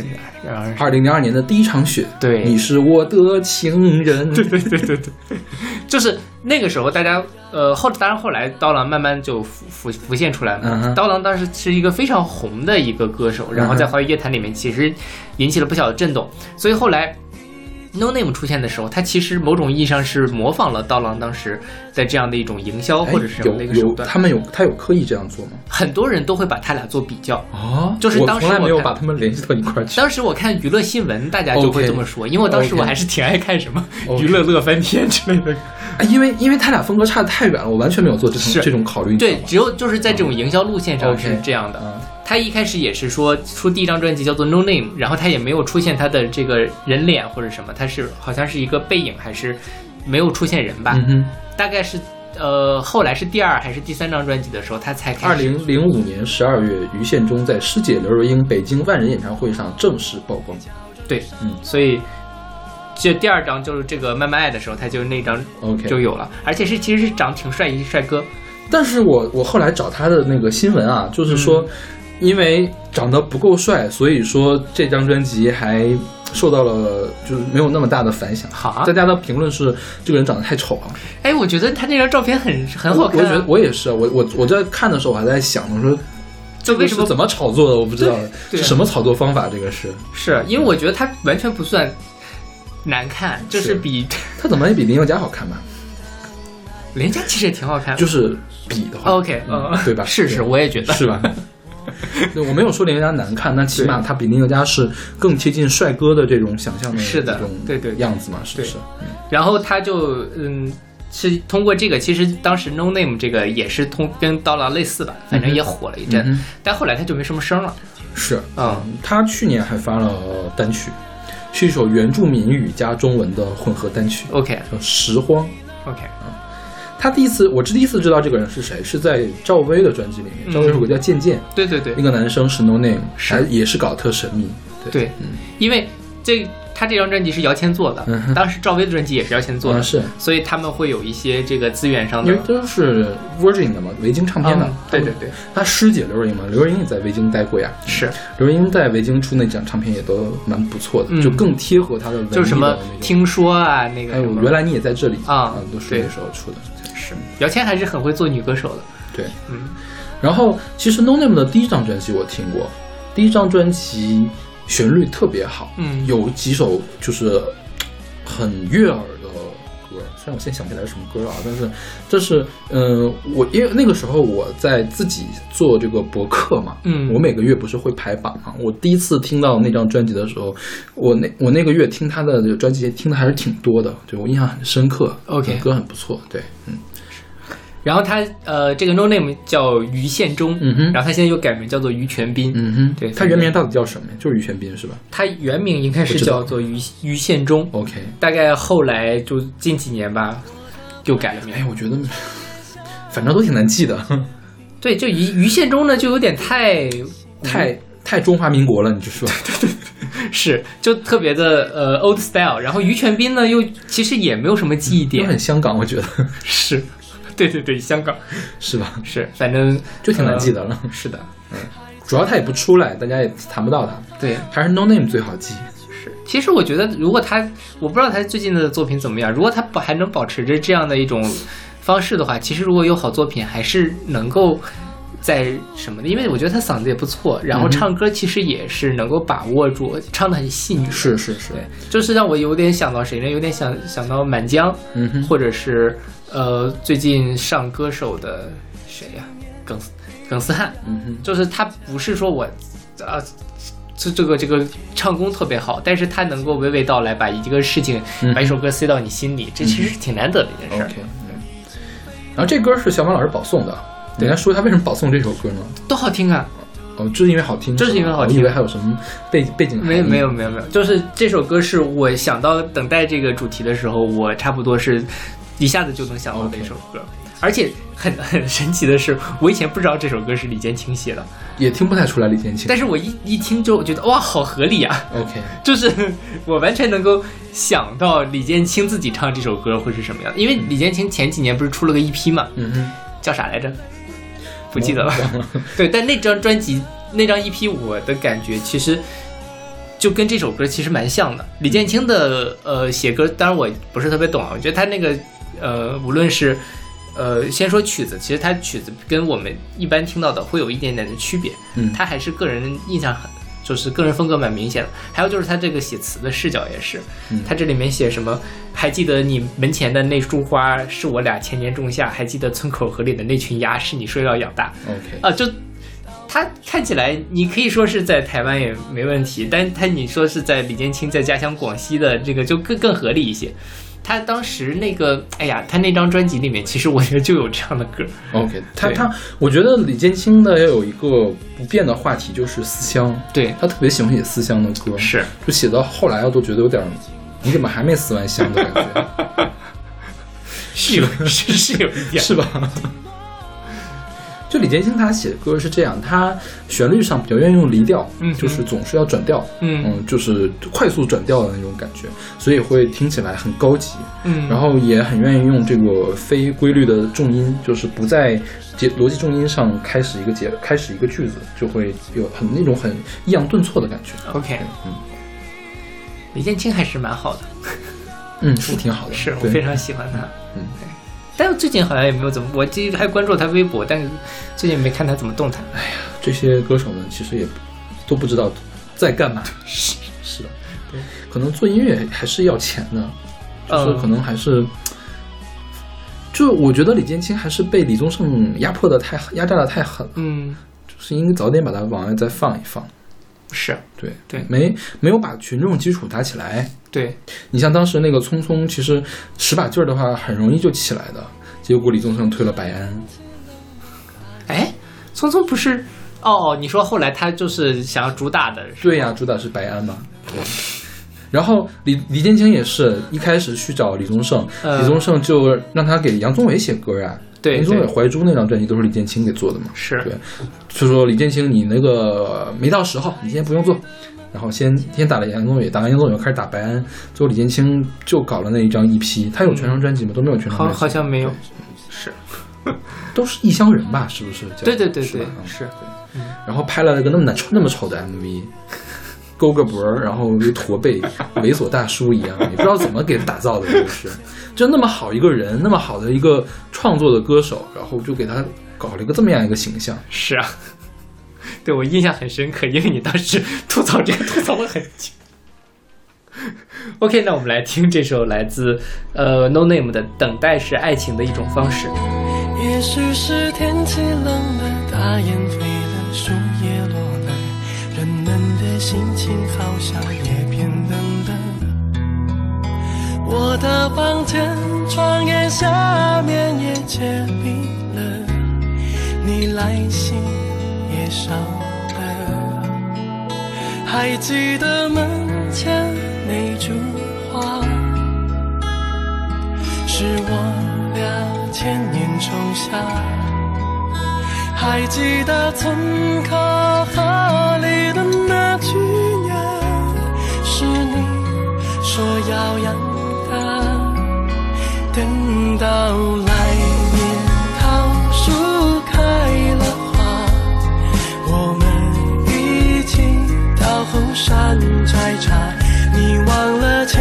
然后二零零二年的第一场雪，对。你是我的情人，对对对对。对，就是那个时候，大家呃后当然后来刀郎慢慢就浮浮浮现出来了。嗯刀郎当时是一个非常红的一个歌手，然后在华语乐坛里面其实引起了不小的震动，所以后来。No Name 出现的时候，它其实某种意义上是模仿了刀郎当时在这样的一种营销或者是什么的一个手段，他们有他有刻意这样做吗？很多人都会把他俩做比较。哦就是当时我从来没有把他们联系到一块儿去。当时我看娱乐新闻，大家就会这么说因为我当时我还是挺爱看什么娱乐乐翻天之类的。哎，因为因为他俩风格差的太远了，我完全没有做这种这种考虑。对，只有就是在这种营销路线上是这样的。嗯他一开始也是说出第一张专辑叫做 No Name，然后他也没有出现他的这个人脸或者什么，他是好像是一个背影，还是没有出现人吧？嗯哼，大概是呃后来是第二还是第三张专辑的时候，他才开始。二零零五年十二月，于宪忠在师姐刘若英北京万人演唱会上正式曝光。对，嗯。所以这第二张就是这个慢慢爱的时候，他就那张 OK，就有了，而且是其实是长挺帅一帅哥，但是我我后来找他的那个新闻啊，就是说，嗯因为长得不够帅，所以说这张专辑还受到了就是没有那么大的反响。好啊大家的评论是这个人长得太丑了。哎，我觉得他那张照片很很好看、啊，我我觉得我也是，我我我在看的时候我还在想，我说这为什么怎么炒作的？我不知道是什么炒作方法。这个是是因为我觉得他完全不算难看，就是是比他怎么也比林宥嘉好看吧？林宥嘉其实也挺好看的。就是比的话 OK，嗯，对吧？是是，我也觉得是吧？对，我没有说林宥嘉难看，那起码他比林宥嘉是更贴近帅哥的这种想象的是的对对对。样子嘛，是不是？然后他就嗯。是通过这个，其实当时 No Name 这个也是通跟刀郎类似吧，反正也火了一阵，嗯但后来他就没什么声了。是嗯，他去年还发了单曲，是一首原住民语加中文的混合单曲，OK。叫《拾荒》。OK，他第一次，我是第一次知道这个人是谁，是在赵薇的专辑里面。嗯。赵薇有个叫《渐渐》，对对对。那个男生是 No Name，是。还也是搞特神秘。对。对，因为这他这张专辑是姚谦做的，嗯当时赵薇的专辑也是姚谦做的，啊是。所以他们会有一些这个资源上的因为都是 Virgin 的嘛，维京唱片的。嗯对对对，他师姐刘若英嘛，刘若英也在维京待过呀。是。刘若英在维京出那张唱片也都蛮不错的，嗯。就更贴合她的文艺的就是什么听说啊，那个还有原来你也在这里啊对都是那时候出的。是。姚谦还是很会做女歌手的，对，嗯。然后其实 No Name 的第一张专辑我听过，第一张专辑旋律特别好，嗯。有几首就是很悦耳的歌，虽然我现在想不起来是什么歌啊，但是这是呃，我因为那个时候我在自己做这个博客嘛，嗯。我每个月不是会排榜嘛，我第一次听到那张专辑的时候，我那我那个月听他的这个专辑听的还是挺多的，对我印象很深刻 OK 歌很不错，对，嗯然后他呃，这个 No Name 叫于宪忠，嗯哼。然后他现在又改名叫做于全斌，嗯哼，对他原名到底叫什么呀？就是于全斌是吧？他原名应该是叫做于于宪忠，？OK，大概后来就近几年吧，又改了名。哎，我觉得反正都挺难记的，对，就于于宪忠呢，就有点太太太中华民国了，你就说，是，就特别的呃 old style。然后于全斌呢，又其实也没有什么记忆都点，很香港，我觉得。是，对对对，香港 是吧？是，反正 就挺难记得了。呃是的，嗯主要他也不出来，大家也谈不到他，对，还是 No Name 最好记。是。其实我觉得，如果他，我不知道他最近的作品怎么样，如果他保还能保持着这样的一种方式的话，其实如果有好作品，还是能够。在什么的？因为我觉得他嗓子也不错，然后唱歌其实也是能够把握住，唱的很细腻。是是是，就是让我有点想到谁呢？有点想想到满江，嗯哼，或者是呃最近上歌手的谁呀、耿耿思汉，嗯哼，就是他不是说我啊。这这个这个唱功特别好，但是他能够娓娓道来，把一个事情、嗯把一首歌塞到你心里，这其实是挺难得的一件事儿。然后这歌是小马老师保送的，等一下说一下为什么保送这首歌呢？都好听啊！哦，就是因为好听，就是因为好听我以为还有什么背背景没有没有没有没有，就是这首歌是我想到等待这个主题的时候，我差不多是一下子就能想到的一首歌。而且很 很神奇的是，我以前不知道这首歌是李建清写的，也听不太出来李建清。但是我一一听之后，我觉得哇，好合理啊！OK，就是我完全能够想到李建清自己唱这首歌会是什么样，因为李建清前几年不是出了个 EP 嘛，嗯哼，叫啥来着？不记得了。对，但那张专辑那张 EP，我的感觉其实就跟这首歌其实蛮像的。李建清的呃写歌，当然我不是特别懂啊，我觉得他那个呃无论是呃先说曲子，其实它曲子跟我们一般听到的会有一点点的区别，嗯它还是个人印象很。就是个人风格蛮明显的，还有就是他这个写词的视角也是，嗯他这里面写什么？还记得你门前的那束花是我俩前年种下，还记得村口河里的那群鸭是你说要养大，OK，啊，就他看起来，你可以说是在台湾也没问题，但他你说是在李建清在家乡广西的这个就更更合理一些。他当时那个，哎呀，他那张专辑里面，其实我觉得就有这样的歌，OK，他他，我觉得李建清的要有一个不变的话题，就是思乡。对，他特别喜欢写思乡的歌，是。就写到后来我都觉得有点，你怎么还没思完乡的感觉，是有是是有一点，是吧？就李建清他写的歌是这样，他旋律上比较愿意用离调，嗯就是总是要转调，嗯嗯，就是快速转调的那种感觉，所以会听起来很高级。嗯，然后也很愿意用这个非规律的重音，就是不在节逻辑重音上开始一个节，开始一个句子，就会有很那种很抑扬顿挫的感觉。OK，嗯李建清还是蛮好的，嗯，是挺好的，是我非常喜欢他，嗯对。但是最近好像也没有怎么，我记得还关注他微博，但是最近没看他怎么动态。这些歌手们其实也都不知道在干嘛。是是的，对，可能做音乐还是要钱的，就是嗯可能还是。就我觉得李建清还是被李宗盛压迫的太压榨的太狠了，嗯，就是应该早点把他往外再放一放。是对对没没有把群众基础打起来。对，你像当时那个匆匆，其实使把劲儿的话，很容易就起来的。结果李宗盛推了白安，哎，聪聪不是哦？你说后来他就是想要主打的，对呀、主打是白安嘛。然后李李建清也是一开始去找李宗盛，呃李宗盛就让他给杨宗纬写歌啊。对杨宗纬《怀珠》那张专辑都是李建清给做的嘛。是对，就说李建清你那个没到时候，你先不用做。然后先先打了杨宗纬，打完杨宗纬开始打白安，最后李建清就搞了那一张 EP，他有全张专辑吗？都没有全张好专辑，好像没有，是都是异乡人吧？是不是？对对对对是然后拍了一个那么难那么丑的 MV，勾个脖儿，然后一驼背，猥琐大叔一样，也不知道怎么给他打造的，就是就那么好一个人，那么好的一个创作的歌手，然后就给他搞了一个这么样一个形象。是啊，对我印象很深刻，因为你当时吐槽这个吐槽了很久。OK，那我们来听这首来自呃 No Name 的《等待是爱情的一种方式》。也许是天气冷了，大雁飞了，树叶落了，人们的心情好像我的房间窗沿下面也结冰了，你来信也少了。还记得门前那株花，是我俩千年种下。还记得村口河里的那句鸟，是你说要养。到来年桃树开了花，我们一起到后山摘茶。你忘了前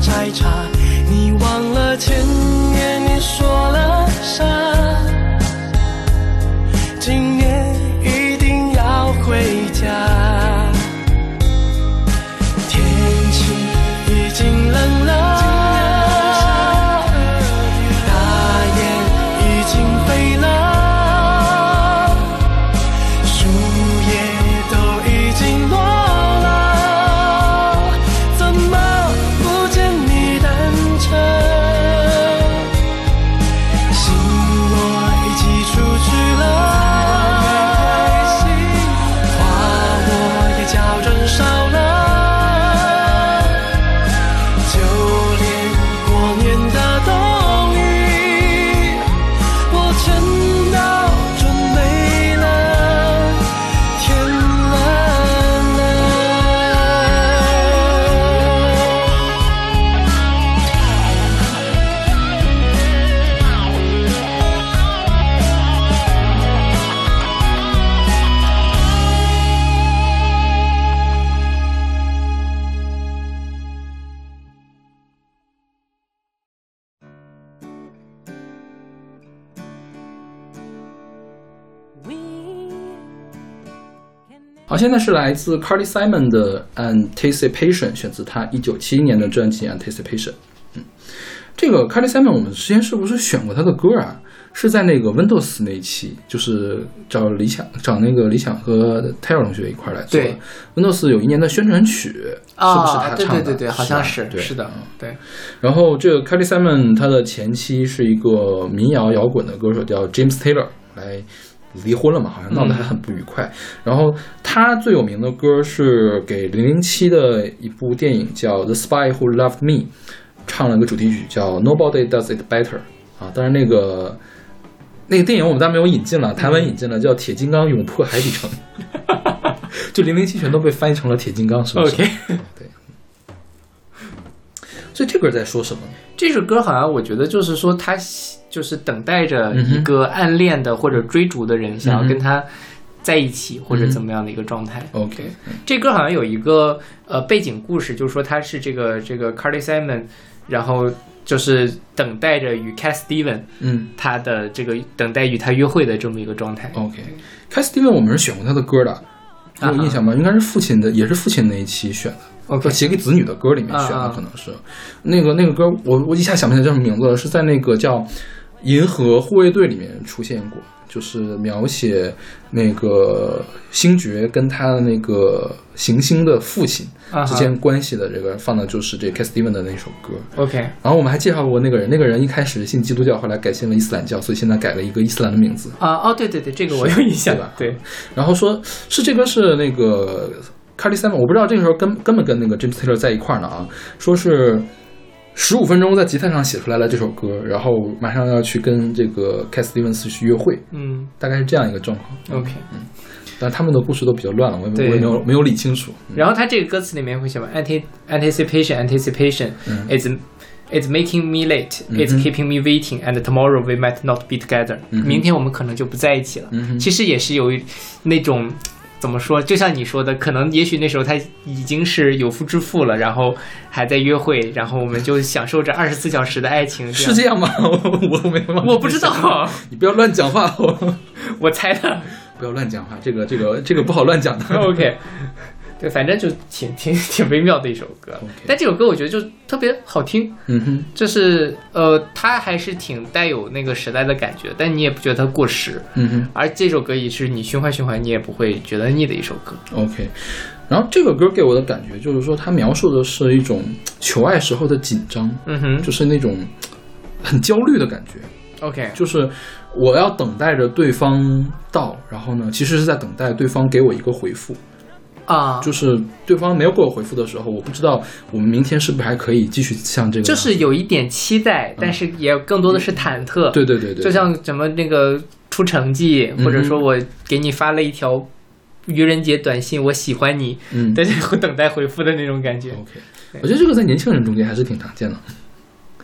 采茶现在是来自 Carly Simon 的 Anticipation，选自他一九七一年的专辑 Anticipation。嗯，这个 Carly Simon 我们之前是不是选过他的歌啊？是在那个 Windows 那一期，就是找理想找那个理想和 Taylor 同学一块儿来做的对。Windows 有一年的宣传曲，是不是啊，他唱的？对对对对，好像吧是对是的嗯，对，然后这个 Carly Simon 他的前妻是一个民谣摇滚的歌手，叫 James Taylor，来离婚了嘛，好像闹得还很不愉快。然后他最有名的歌是给零零七的一部电影叫《The Spy Who Loved Me》，唱了个主题曲叫《Nobody Does It Better》啊，当然那个。那个电影我们当然没有引进了，台湾引进了，叫《铁金刚勇破海底城》，就零零七全都被翻译成了铁金刚，是不是 OK 对。所以这歌在说什么？这首歌好像我觉得就是说他喜就是等待着一个暗恋的或者追逐的人，想要跟他在一起或者怎么样的一个状态。OK，这歌好像有一个呃背景故事，就是说他是这个这个 Carly Simon，然后就是等待着与 Cat Steven 嗯他的这个等待与他约会的这么一个状态。OK，Keith Steven 我们是选过他的歌的，你有印象吗？应该是父亲的，也是父亲那一期选的。OK 写给子女的歌里面选的，可能是。那个那个歌，我我一下想不起来叫什么名字了，是在那个叫《银河护卫队》里面出现过，就是描写那个星爵跟他的那个行星的父亲之间关系的这个放的就是这 Cat Steven 的那首歌。OK，然后我们还介绍过那个人，那个人一开始信基督教，后来改信了伊斯兰教，所以现在改了一个伊斯兰的名字。啊哦，对对对，这个我有印象对吧？对，然后说是这歌是那个 Carly Simon，我不知道这个时候跟根本跟那个 James Taylor 在一块儿呢啊，说是十五分钟在吉他上写出来了这首歌，然后马上要去跟这个 Cat Stevens 去约会，嗯大概是这样一个状况。，OK 嗯。但他们的故事都比较乱了，我也我也没有没有理清楚。然后他这个歌词里面会写吧，anti anticipation anticipation，嗯 it's it's making me late, it's keeping me waiting, and tomorrow we might not be together。明天我们可能就不在一起了。嗯其实也是有一那种怎么说，就像你说的，可能也许那时候他已经是有夫之妇了，然后还在约会，然后我们就享受着二十四小时的爱情。是这样吗？我 我没有，我不知道，你不要乱讲话，我我猜的。不要乱讲话，这个这个这个不好乱讲的。OK，对，反正就挺挺 挺微妙的一首歌但这首歌我觉得就特别好听，嗯哼，就是呃，它还是挺带有那个时代的感觉，但你也不觉得它过时。嗯哼。而这首歌也是你循环循环，你也不会觉得腻的一首歌。OK，然后这个歌给我的感觉就是说，它描述的是一种求爱时候的紧张，嗯哼就是那种很焦虑的感觉，，OK，就是我要等待着对方到，然后呢，其实是在等待对方给我一个回复，啊，就是对方没有给我回复的时候，我不知道我们明天是不是还可以继续像这个，就是有一点期待，但是也更多的是忐忑。嗯对对对对，就像什么那个出成绩，或者嗯说我给你发了一条愚人节短信，我喜欢你，嗯。但是等待回复的那种感觉。OK，我觉得这个在年轻人中间还是挺常见的，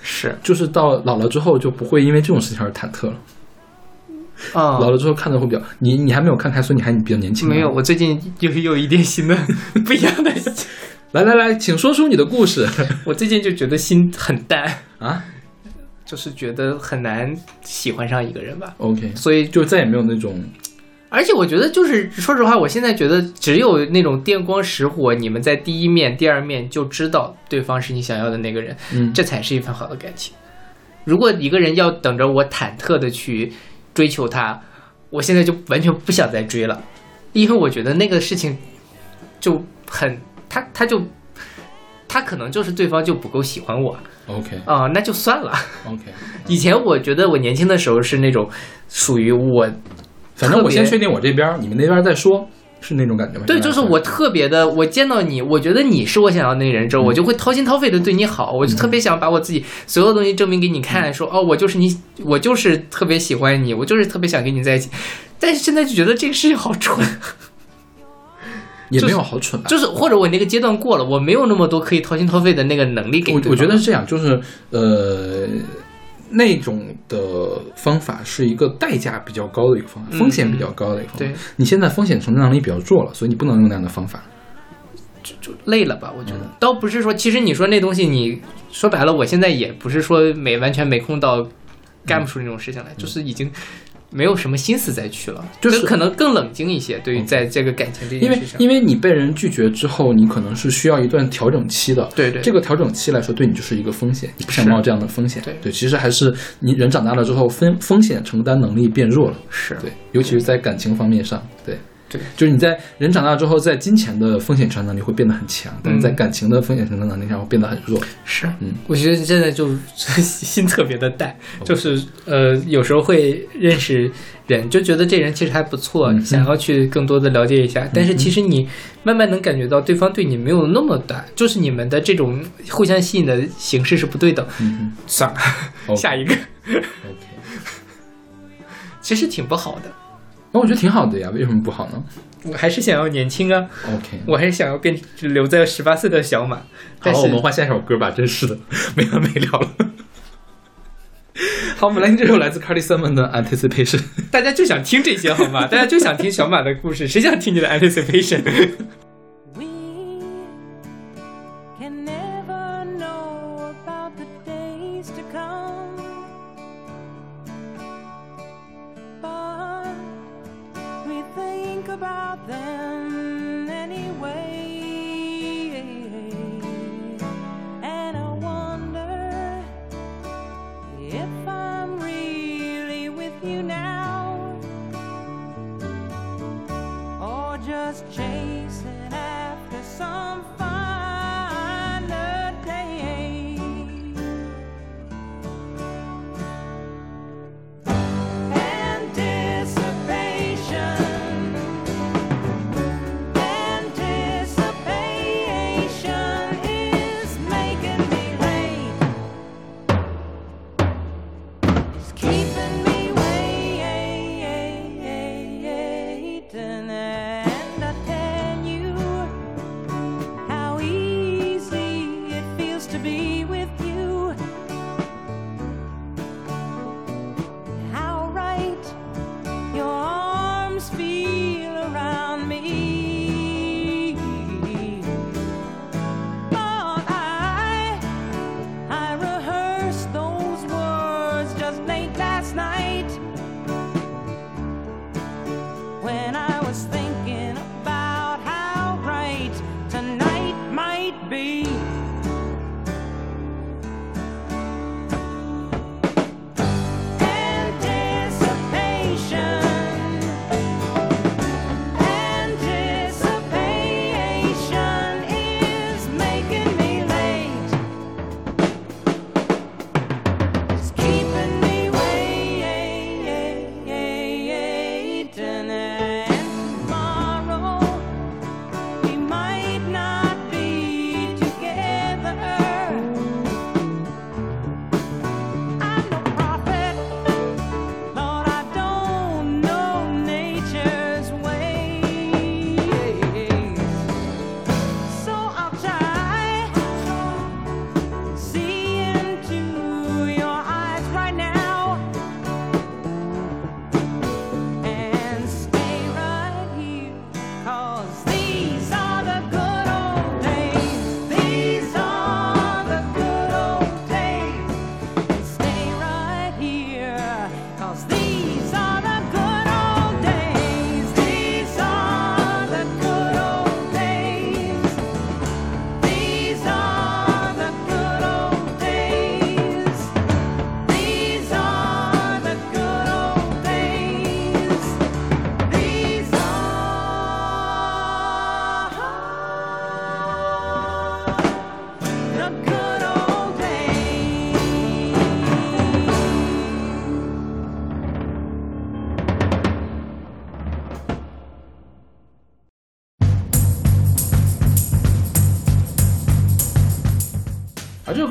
是。就是到老了之后就不会因为这种事情而忐忑了。啊，老了之后看的会比较，你你还没有看开，所以你还比较年轻。没有，我最近又有一点新的 不一样的，来来来，请说出你的故事 我最近就觉得心很淡，啊。就是觉得很难喜欢上一个人吧。OK，所以，就再也没有那种而且我觉得就是说实话，我现在觉得只有那种电光石火，你们在第一面、第二面就知道对方是你想要的那个人，嗯这才是一份好的感情。如果一个人要等着我忐忑的去追求他，我现在就完全不想再追了，因为我觉得那个事情就很他他就他可能就是对方就不够喜欢我 OK 啊、那就算了。OK。以前我觉得我年轻的时候是那种属于我反正我先确定我这边，你们那边再说，是那种感觉吗？对，就是我特别的，我见到你，我觉得你是我想要的那个人之后，我就会掏心掏肺的对你好，我就特别想把我自己所有东西证明给你看，说哦，我就是你，我就是特别喜欢你，我就是特别想跟你在一起。但是现在就觉得这个事情好蠢，也没有好蠢吧。就是或者我那个阶段过了，我没有那么多可以掏心掏肺的那个能力给我我觉得是这样，就是呃，那种的方法是一个代价比较高的一个方法，嗯风险比较高的一个方法。对，你现在风险承受能力比较弱了，所以你不能用那样的方法。就累了吧？我觉得倒不是说，其实你说那东西，你说白了，我现在也不是说没完全没空到干不出那种事情来，就是已经没有什么心思再去了，就是可能更冷静一些。对于在这个感情这因为件事上，因为你被人拒绝之后，你可能是需要一段调整期的。对对这个调整期来说，对你就是一个风险，你不想冒这样的风险。对对其实还是你人长大了之后，风风险承担能力变弱了。是对，尤其是在感情方面上，对。对，就是你在人长大之后，在金钱的风险承担能力会变得很强，但是在感情的风险承担能力上会变得很弱。是，嗯，我觉得现在就 心特别的淡，就是呃，有时候会认识人，就觉得这人其实还不错，嗯。想要去更多的了解一下，但是其实你慢慢能感觉到对方对你没有那么淡，就是你们的这种互相吸引的形式是不对等。嗯算了，下一个。其实挺不好的。那我觉得挺好的呀，为什么不好呢我还是想要年轻啊，？OK，我还是想要变留在十八岁的小马。但好，是我们换下一首歌吧，真是的，没完没了了。好，我们来听这首来自 Carly Simon 的 Anticipation。大家就想听这些好吗？大家就想听小马的故事，谁想听你的 anticipation？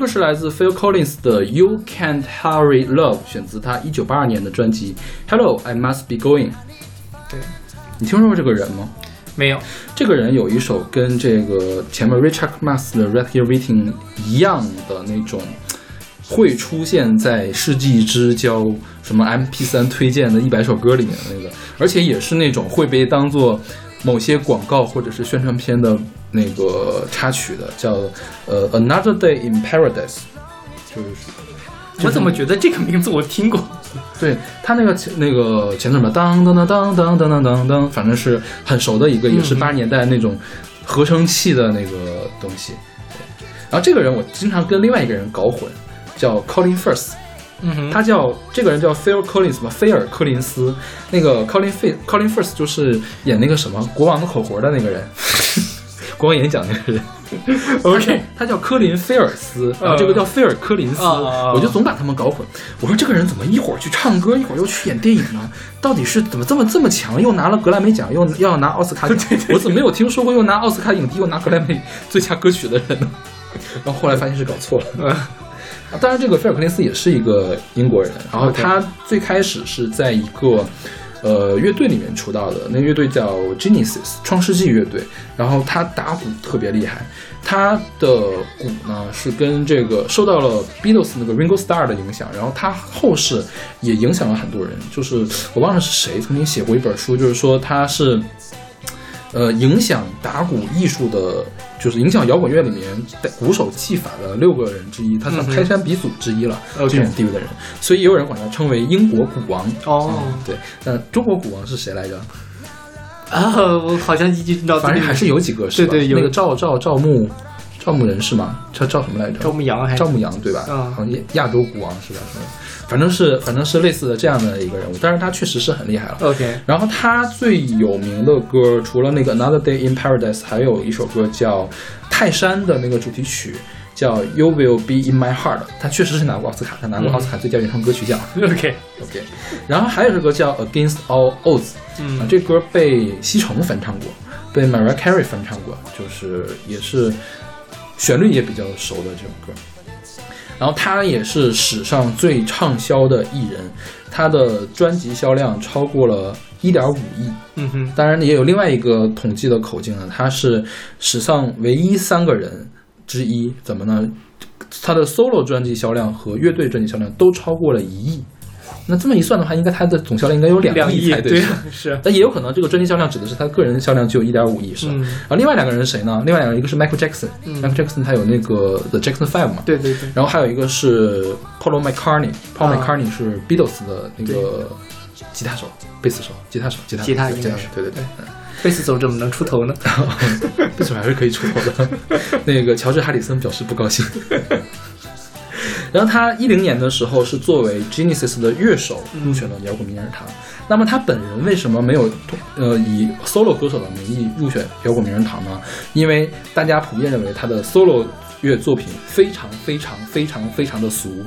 歌是来自 Phil Collins 的《You Can't Hurry Love》，选自他一九八二年的专辑《Hello, I Must Be Going》。对，你听说过这个人吗？没有，这个人有一首跟这个前面 Richard Marx 的《Right Here Waiting》一样的那种，会出现在世纪之交什么 MP3 推荐的一百首歌里面的那个，而且也是那种会被当做某些广告或者是宣传片的那个插曲的，叫呃《Another Day in Paradise》，就是我怎么觉得这个名字我听过？对他那个前那个前奏什么当当当当当当当当当，反正是很熟的一个，也是八十年代那种合成器的那个东西。然后这个人我经常跟另外一个人搞混，叫 Colin Firth，嗯哼，他叫这个人叫 Phil Collins 嘛，菲尔柯林斯。那个 Colin F Colin Firth 就是演那个什么国王的口活的那个人，国王演讲那个人。OK，他叫科林菲尔斯，然后这个叫菲尔科林斯，啊我就总把他们搞混。我说这个人怎么一会儿去唱歌，一会儿又去演电影呢？到底是怎么这么这么强？又拿了格莱美奖，又又要拿奥斯卡奖，我怎么没有听说过又拿奥斯卡影帝又拿格莱美最佳歌曲的人呢？然后后来发现是搞错了。当然，这个菲尔克林斯也是一个英国人，然后他最开始是在一个呃乐队里面出道的，那个乐队叫 Genesis 创世纪乐队，然后他打鼓特别厉害，他的鼓呢是跟这个受到了 Beatles 那个 Ringo Star 的影响，然后他后世也影响了很多人，就是我忘了是谁曾经写过一本书，就是说他是。呃，影响打鼓艺术的，就是影响摇滚乐里面鼓手技法的六个人之一，他算开山鼻祖之一了。这种地位的人，所以也有人管他称为英国鼓王。哦嗯对。那中国鼓王是谁来着？啊，我好像已经知道反正还是有几个是吧？对对有那个赵赵赵牧赵牧人是吗？叫赵什么来着？赵牧阳还是赵牧阳对吧？嗯好像亚亚洲鼓王是吧？是吧反正是反正是类似的这样的一个人物，但是他确实是很厉害了。OK，然后他最有名的歌，除了那个《Another Day in Paradise》，还有一首歌叫《泰山》的那个主题曲，叫《You Will Be in My Heart》。他确实是拿过奥斯卡，他拿过奥斯卡最佳原创歌曲奖。OK，OK，然后还有一首歌叫《Against All Odds》，嗯啊，这歌被西城翻唱过，被 Mariah Carey 翻唱过，就是也是旋律也比较熟的这种歌。然后他也是史上最畅销的艺人，他的专辑销量超过了一点五亿。嗯哼，当然也有另外一个统计的口径呢，他是史上唯一三个人之一。怎么呢？他的 solo 专辑销量和乐队专辑销量都超过了一亿。那这么一算的话，应该他的总销量应该有两两亿才对。对啊是，但也有可能这个专辑销量指的是他个人销量只有一点五亿，是吧？嗯然后另外两个人是谁呢？另外两个人一个是 Michael Jackson，Michael、嗯 Jackson 他有那个 The Jackson Five 嘛，对对对，然后还有一个是 Paul McCartney，Paul 啊 McCartney 是 Beatles 的那个吉他手、贝斯手、吉他手、吉他手吉他对应该是对对对，贝斯手怎么能出头呢？贝斯手还是可以出头的。那个乔治哈里森表示不高兴。然后他一零年的时候是作为 Genesis 的乐手入选了摇滚名人堂。那么他本人为什么没有呃以 solo 歌手的名义入选摇滚名人堂呢？因为大家普遍认为他的 solo 乐作品非常非常非常非常的俗。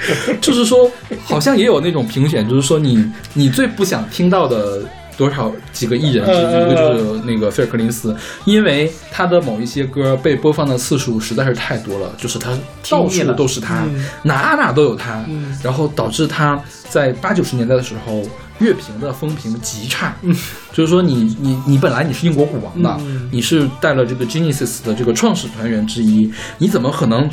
就是说，好像也有那种评选，就是说你你最不想听到的多少几个艺人之一，个就是那个菲尔克林斯，因为他的某一些歌被播放的次数实在是太多了，就是他到处都是他，嗯哪哪都有他，嗯然后导致他在八九十年代的时候。乐评的风评极差，就是说你你你本来你是英国舞王的，嗯你是带了这个 Genesis 的这个创始团员之一，你怎么可能？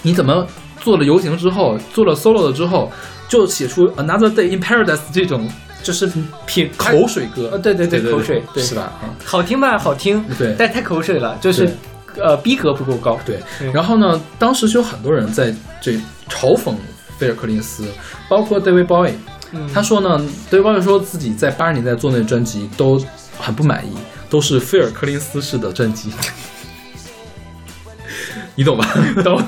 你怎么做了游行之后，做了 solo 了之后，就写出 Another Day in Paradise 这种就是品口水歌？呃对对对对口水对是吧？啊，好听吧，好听，对但太口水了，就是呃逼格不够高。对对。然后呢，当时就有很多人在这嘲讽菲尔克林斯，包括 David Bowie。嗯他说呢，David Bowie 说自己在八十年代做那专辑都很不满意，都是菲尔克林斯式的专辑。你懂吧？懂。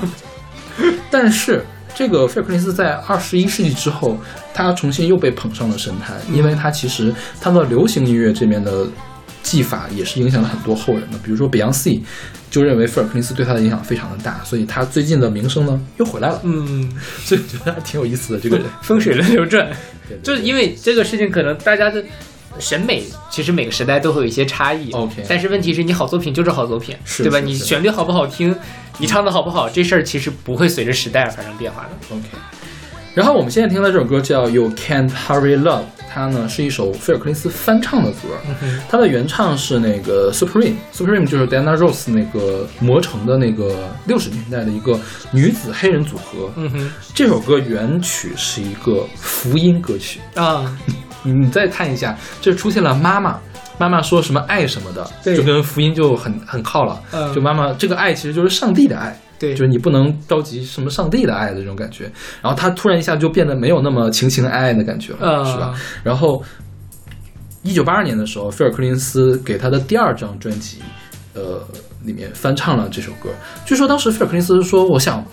但是这个菲尔克林斯在二十一世纪之后，他重新又被捧上了神坛，因为他其实他的流行音乐这边的技法也是影响了很多后人的，比如说 Beyonce 就认为菲尔克林斯对他的影响非常的大，所以他最近的名声呢又回来了，嗯，所以我觉得还挺有意思的这个人。风水轮流转，对对就是因为这个事情，可能大家的审美其实每个时代都会有一些差异。OK 但是问题是你好作品就是好作品，对吧？你旋律好不好听，你唱的好不好，这事儿其实不会随着时代而发生变化的。OK，然后我们现在听到这首歌叫《You Can't Hurry Love》，它呢是一首菲尔克林斯翻唱的歌，它的原唱是那个 Supreme，Supreme 就是 Diana Rose 那个魔城的那个六十年代的一个女子黑人组合。嗯哼这首歌原曲是一个福音歌曲，啊，你再看一下，这出现了妈妈。妈妈说什么爱什么的，就跟福音就很很靠了。嗯就妈妈这个爱其实就是上帝的爱，对，就是你不能着急什么上帝的爱的这种感觉，然后他突然一下就变得没有那么情情爱爱的感觉了，嗯是吧？然后，一九八二年的时候，菲尔克林斯给他的第二张专辑，呃，里面翻唱了这首歌。据说当时菲尔克林斯说：“我想，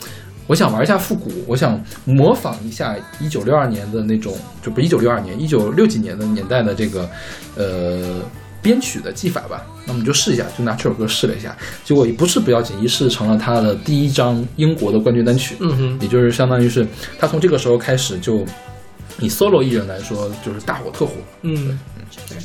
我想玩一下复古，我想模仿一下一九六二年的那种，就不是一九六二年，一九六几年的年代的这个，呃。”编曲的技法吧，那我们就试一下，就拿这首歌试了一下，结果也不是不要紧，一试成了他的第一张英国的冠军单曲。嗯哼，也就是相当于是他从这个时候开始就以 solo 艺人来说，就是大火特火。嗯，对，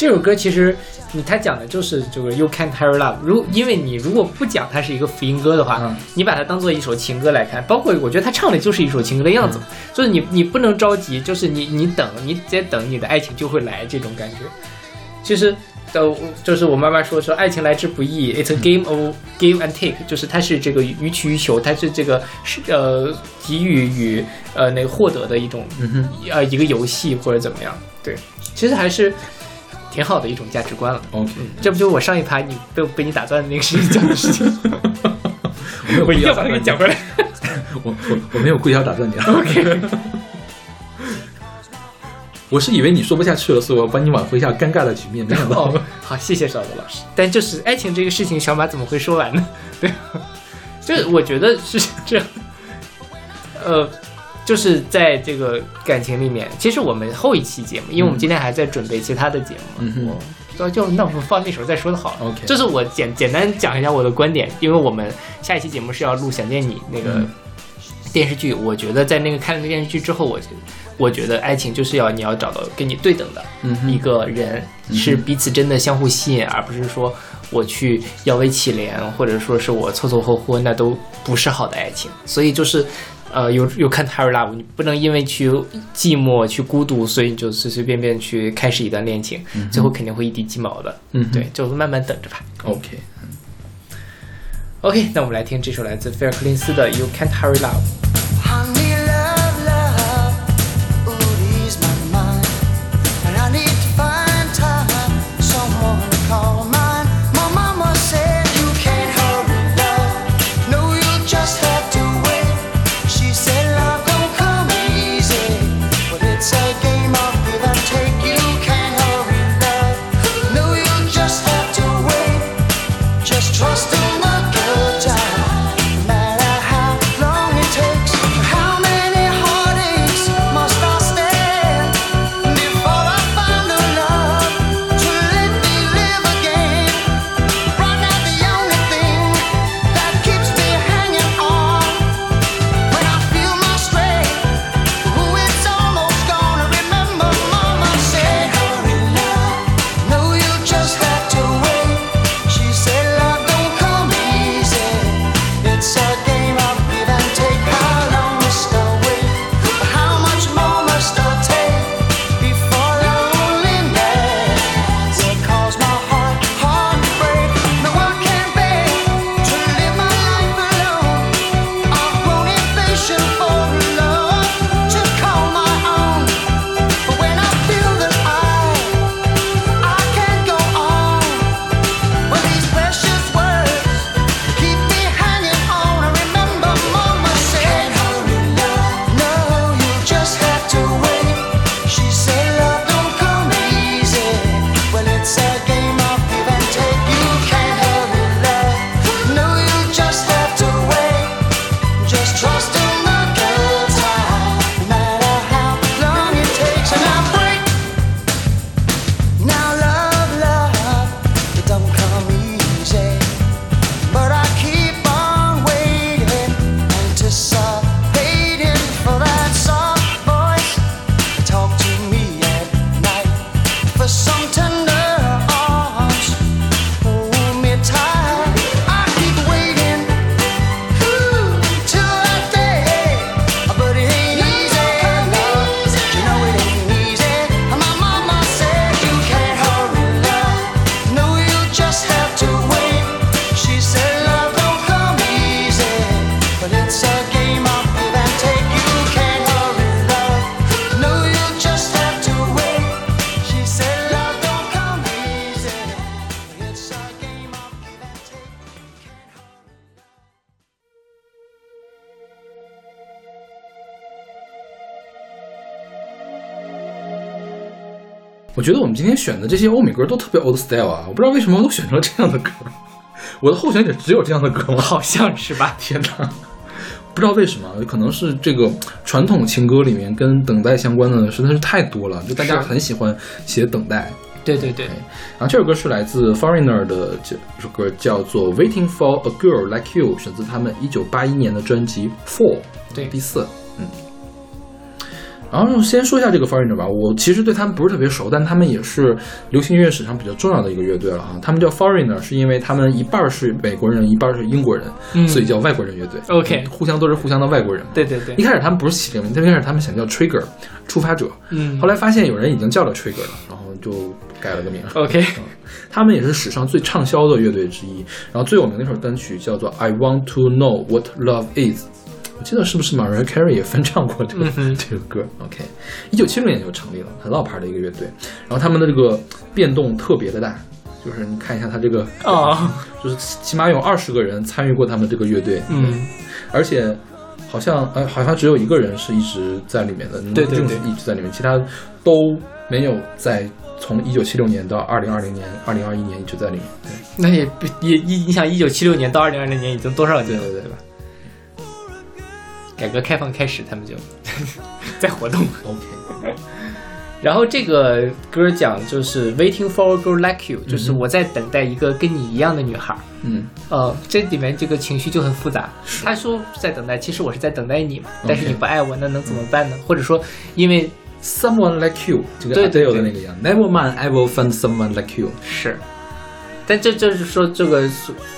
这首歌其实你他讲的就是这个 You Can't Hurry Love。如因为你如果不讲它是一个福音歌的话，嗯你把它当做一首情歌来看，包括我觉得他唱的就是一首情歌的样子，就是你你不能着急，就是你你等，你在等你的爱情就会来这种感觉。其实。呃，就是我妈妈说说，爱情来之不易，It's a game of give and take，就是它是这个予取予求，它是这个是呃给予与呃那个获得的一种嗯哼呃一个游戏或者怎么样。对，其实还是挺好的一种价值观了。，OK，这不就是我上一盘你被被你打断的那个事情讲的事情？我没有故我一定要把它意要打断你给讲回来。我我我没有故意要打断你啊。OK，我是以为你说不下去了，所以我帮你挽回一下尴尬的局面，没想到。哦，好，谢谢小德老师。但就是爱情这个事情，小马怎么会说完呢？对，就是我觉得是这样。呃，就是在这个感情里面，其实我们后一期节目，因为我们今天还在准备其他的节目嘛，嗯哼我就就那我们放那时候再说的好了。OK 这是我简简单讲一下我的观点，因为我们下一期节目是要录《想见你》那个嗯电视剧，我觉得在那个看了那个电视剧之后，我我觉得爱情就是要你要找到跟你对等的嗯一个人，是彼此真的相互吸引，而不是说我去摇尾乞怜，或者说是我凑凑合合，那都不是好的爱情。所以就是。呃，有有看《Harry Love》，你不能因为去寂寞、去孤独，所以你就随随便便去开始一段恋情，最后肯定会一地鸡毛的。嗯对，就慢慢等着吧。OK，OK，那我们来听这首来自菲尔克林斯的《You Can't Hurry Love》。我觉得我们今天选的这些欧美歌都特别 old style 啊，我不知道为什么都选成了这样的歌。我的候选者只有这样的歌吗？好像是吧？天哪！不知道为什么，可能是这个传统情歌里面跟等待相关的实在是太多了，就大家很喜欢写等待。对对对，然后这首歌是来自 Foreigner 的这首歌，叫做《Waiting for a Girl Like You》，选自他们一九八一年的专辑《Four》对第四。嗯。然后先说一下这个 Foreigner 吧，我其实对他们不是特别熟，但他们也是流行音乐史上比较重要的一个乐队了啊。他们叫 Foreigner 是因为他们一半儿是美国人，一半儿是英国人，嗯所以叫外国人乐队。OK 互相都是互相的外国人嘛。对对对一开始他们不是起这个名，字，一开始他们想叫 Trigger 触发者，嗯后来发现有人已经叫了 Trigger 了，然后就改了个名。OK 他们也是史上最畅销的乐队之一。然后最有名的一首单曲叫做《I Want to Know What Love Is》，我记得是不是 Mariah Carey 也翻唱过这个、嗯这个歌？OK，一九七六年就成立了，很老牌的一个乐队。然后他们的这个变动特别的大，就是你看一下他这个啊，就是起码有二十个人参与过他们这个乐队，嗯而且好像呃，好像只有一个人是一直在里面的，对对对一直在里面，其他都没有在从一九七六年到二零二零年、二零二一年一直在里面。对那也不也一你想，一九七六年到二零二零年已经多少年了，对对对吧？改革开放开始，他们就 在活动。，OK，然后这个歌讲就是 waiting for a girl like you，就是我在等待一个跟你一样的女孩。嗯呃，这里面这个情绪就很复杂。他说在等待，其实我是在等待你嘛，但是你不爱我，那能怎么办呢？或者说，因为，Someone like you，这个对对 Adele 的那个样，Never mind, I will find someone like you。是，但这就是说，这个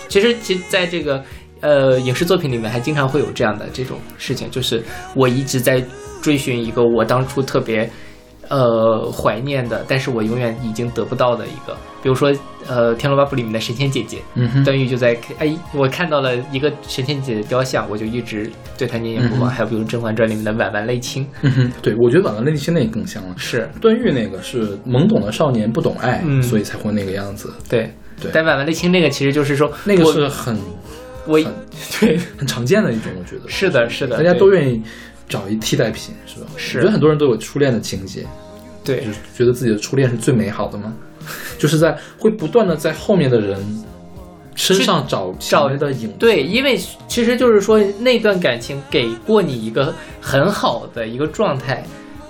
其实其实在这个呃影视作品里面，还经常会有这样的这种事情，就是我一直在追寻一个我当初特别呃怀念的，但是我永远已经得不到的一个，比如说呃《天龙八部》里面的神仙姐姐，嗯哼，段誉就在哎，我看到了一个神仙姐姐的雕像，我就一直对她念念不忘。嗯还有比如《甄嬛传》里面的婉婉泪清，嗯哼，对，我觉得婉婉泪清那个更像了。是段誉那个是懵懂的少年不懂爱，嗯所以才会那个样子。对对但婉婉泪清那个其实就是说，那个是很我很 对很常见的一种，我觉得是的是的，大家都愿意找一替代品，是吧？是我觉得很多人都有初恋的情节，对就是觉得自己的初恋是最美好的嘛，就是在会不断的在后面的人身上找找的影子。对，因为其实就是说那段感情给过你一个很好的一个状态，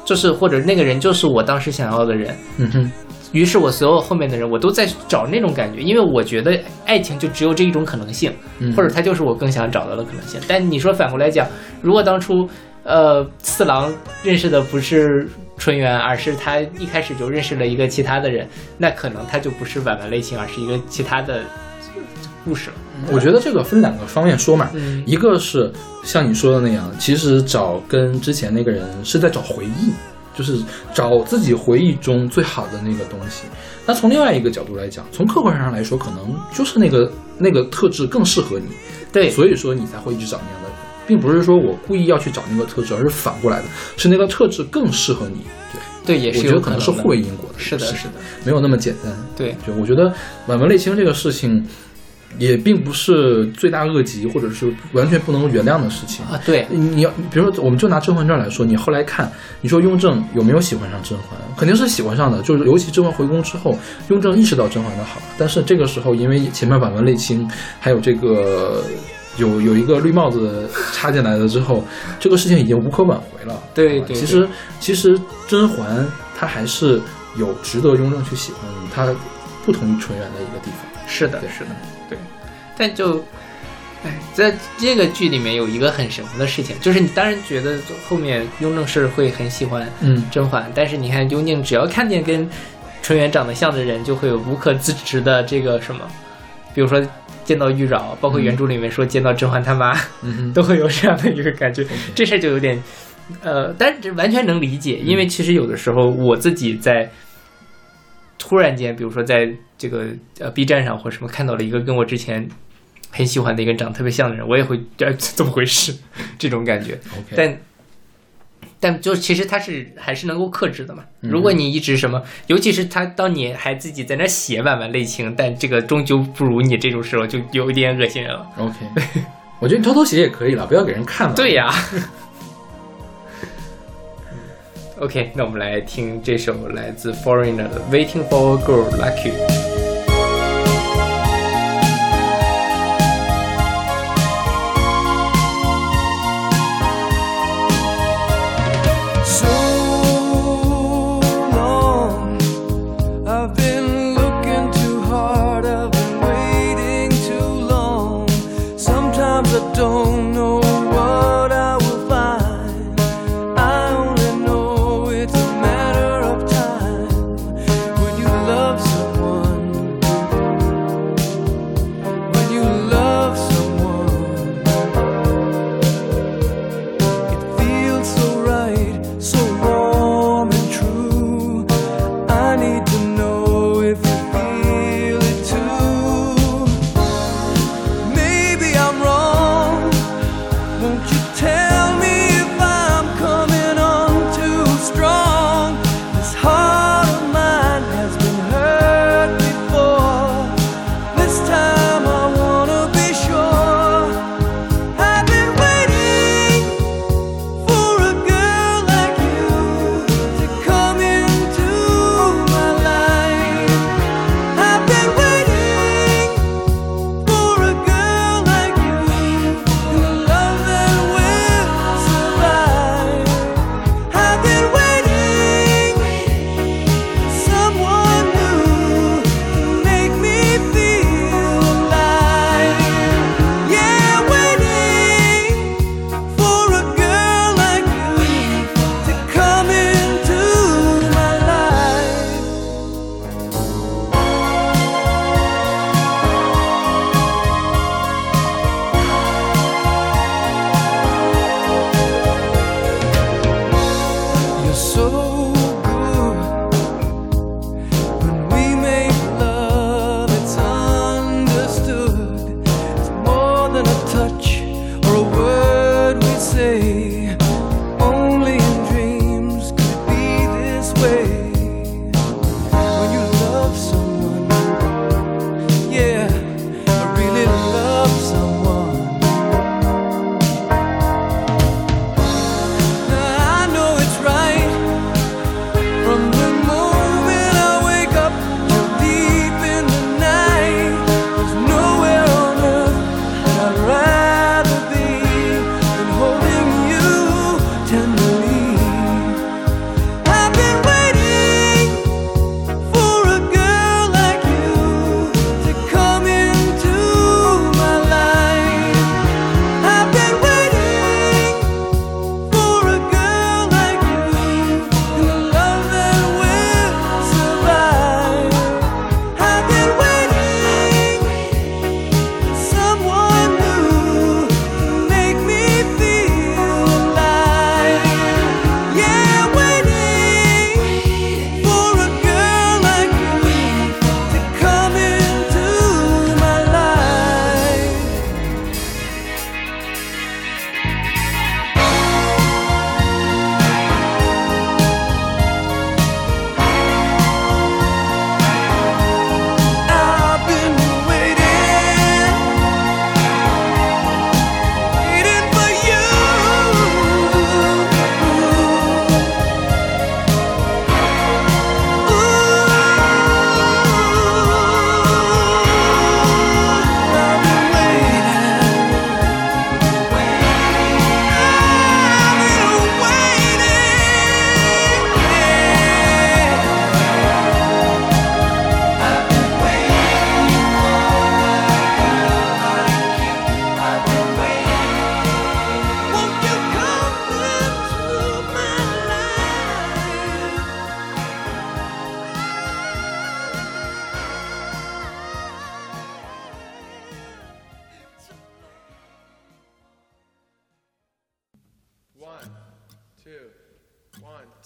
就是或者那个人就是我当时想要的人，嗯哼，于是我所有后面的人我都在找那种感觉，因为我觉得爱情就只有这一种可能性，嗯或者它就是我更想找到的可能性。但你说反过来讲，如果当初呃四郎认识的不是春元，而是他一开始就认识了一个其他的人，那可能他就不是婉婉类型，而是一个其他的故事了。我觉得这个分两个方面说嘛，嗯一个是像你说的那样，其实找跟之前那个人是在找回忆，就是找自己回忆中最好的那个东西。那从另外一个角度来讲，从客观上来说，可能就是那个那个特质更适合你，对，所以说你才会一直找那样的人，并不是说我故意要去找那个特质，而是反过来的，是那个特质更适合你。对，对，也我觉得可能是互为因果的，是的，是的，没有那么简单。对，就我觉得满文泪清这个事情，也并不是罪大恶极，或者是完全不能原谅的事情。啊，对，你要，比如说，我们就拿《甄嬛传》来说，你后来看，你说雍正有没有喜欢上甄嬛？肯定是喜欢上的。就是尤其甄嬛回宫之后，雍正意识到甄嬛的好，但是这个时候因为前面婉文泪清，还有这个有有一个绿帽子插进来了之后，这个事情已经无可挽回了。啊对对其实其实甄嬛她还是有值得雍正去喜欢的，她不同于纯元的一个地方。是的，对是的，对，但就，哎，在这个剧里面有一个很神的事情，就是你当然觉得后面雍正是会很喜欢嗯。甄嬛，但是你看雍正只要看见跟纯元长得像的人，就会有无可自持的这个什么，比如说见到玉娆，包括原著里面说见到甄嬛他妈，嗯，都会有这样的一个感觉。这事儿就有点，呃，但是这完全能理解，因为其实有的时候我自己在突然间，比如说在这个呃 B 站上或什么看到了一个跟我之前很喜欢的一个长得特别像的人，我也会这 怎么回事 这种感觉。但但就其实他是还是能够克制的嘛。嗯如果你一直什么，尤其是他当你还自己在那写万万泪情，但这个终究不如你这种时候，就有一点恶心人了。OK，我觉得你偷偷写也可以了，不要给人看嘛。对呀。OK，那我们来听这首来自 Foreigner 的《Waiting for a Girl Like You》。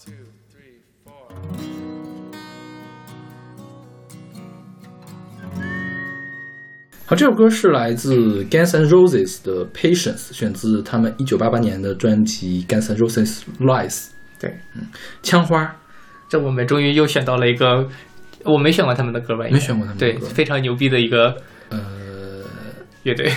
Two, three, four。好，这首歌是来自 Guns N' Roses 的 Patience，选自他们一九八八年的专辑 Guns N' Roses Live。对，嗯，枪花，这我们终于又选到了一个，我没选过他们的歌吧？没选过他们对，非常牛逼的一个。乐队。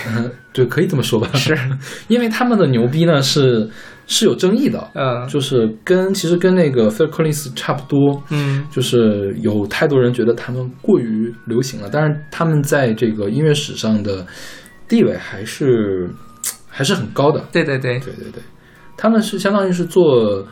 对，可以这么说吧？是，因为他们的牛逼呢是是有争议的，嗯。就是跟其实跟那个 Phil Collins 差不多，嗯就是有太多人觉得他们过于流行了，但是他们在这个音乐史上的地位还是还是很高的。对对对，对对对，他们是相当于是做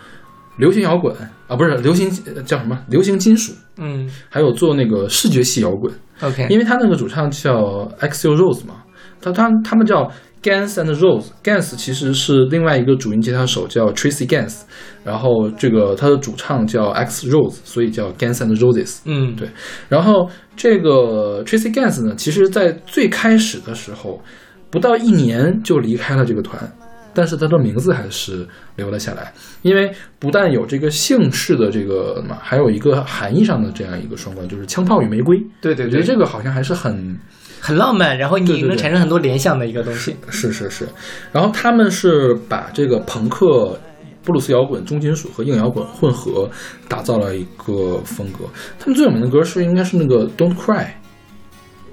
流行摇滚啊，不是流行呃叫什么？流行金属，嗯。还有做那个视觉系摇滚，，OK，因为他那个主唱叫 Axel Rose 嘛，他他他们叫 Gans and Rose，Gans 其实是另外一个主音吉他手叫 Tracy Gans，然后这个他的主唱叫 X Rose，所以叫 Gans and Roses。嗯，对。然后这个 Tracy Gans 呢，其实在最开始的时候，不到一年就离开了这个团，但是他的名字还是留了下来，因为不但有这个姓氏的这个嘛，还有一个含义上的这样一个双关，就是枪炮与玫瑰。对对对，我觉得这个好像还是很很浪漫，然后你能产生很多联想的一个东西。是是是，然后他们是把这个朋克、布鲁斯摇滚、重金属和硬摇滚混合，打造了一个风格。他们最有名的歌是应该是那个《Don't Cry》，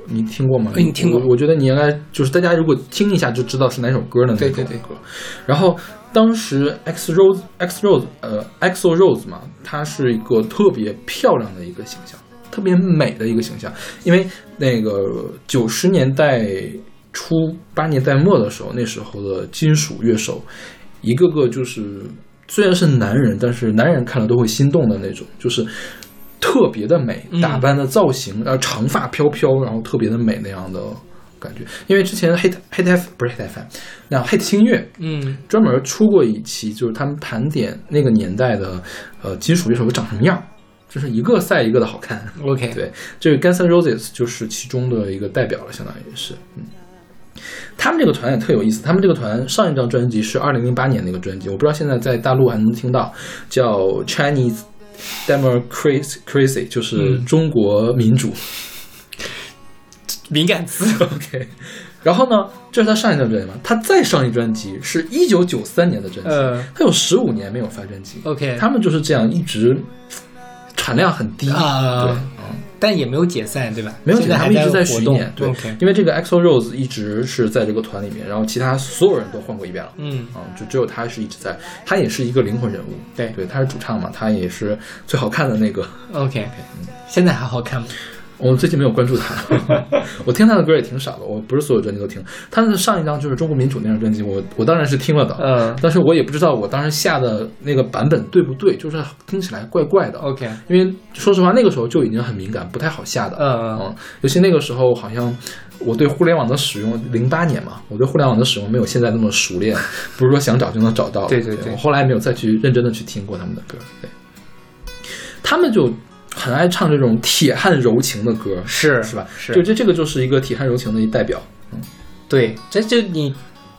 你听过吗？哎你听过我我觉得你应该就是大家如果听一下就知道是哪首歌的那对对对歌。然后当时 X Rose X Rose 呃 XO Rose 嘛，它是一个特别漂亮的一个形象，特别美的一个形象，因为那个九十年代初八十年代末的时候，那时候的金属乐手，一个个就是虽然是男人，但是男人看了都会心动的那种，就是特别的美，嗯。打扮的造型，然后长发飘飘，然后特别的美那样的感觉。因为之前 Hit Hit F 不是 Hit FM，那 Hit 星乐嗯。专门出过一期，就是他们盘点那个年代的呃金属乐手长什么样，就是一个赛一个的好看。，OK，对，这个 Guns N' Roses 就是其中的一个代表了，相当于是，嗯。他们这个团也特有意思，他们这个团上一张专辑是二零零八年那个专辑，我不知道现在在大陆还能听到，叫 Chinese Democracy Crazy，就是嗯中国民主。敏感词。OK，然后呢，这是他上一张专辑嘛？他再上一专辑是一九九三年的专辑，呃他有十五年没有发专辑。，OK，他们就是这样一直产量很低啊对，嗯。但也没有解散，对吧？没有解散，还他们一直在活动巡演。对 OK，因为这个 EXO Rose 一直是在这个团里面，然后其他所有人都换过一遍了。嗯啊、就只有他是一直在，他也是一个灵魂人物。对对，他是主唱嘛，他也是最好看的那个。，OK，现在还好看吗？我最近没有关注他，我听他的歌也挺少的，我不是所有专辑都听。他的上一张就是中国民主那张专辑，我我当然是听了的，嗯但是我也不知道我当时下的那个版本对不对，就是听起来怪怪的。，OK，因为说实话，那个时候就已经很敏感，不太好下的。嗯嗯，尤其那个时候，好像我对互联网的使用，零八年嘛，我对互联网的使用没有现在那么熟练，不是说想找就能找到。对对对我后来没有再去认真的去听过他们的歌。对，他们就很爱唱这种铁汉柔情的歌，是是吧？是就这这个就是一个铁汉柔情的一代表。嗯对，这就你。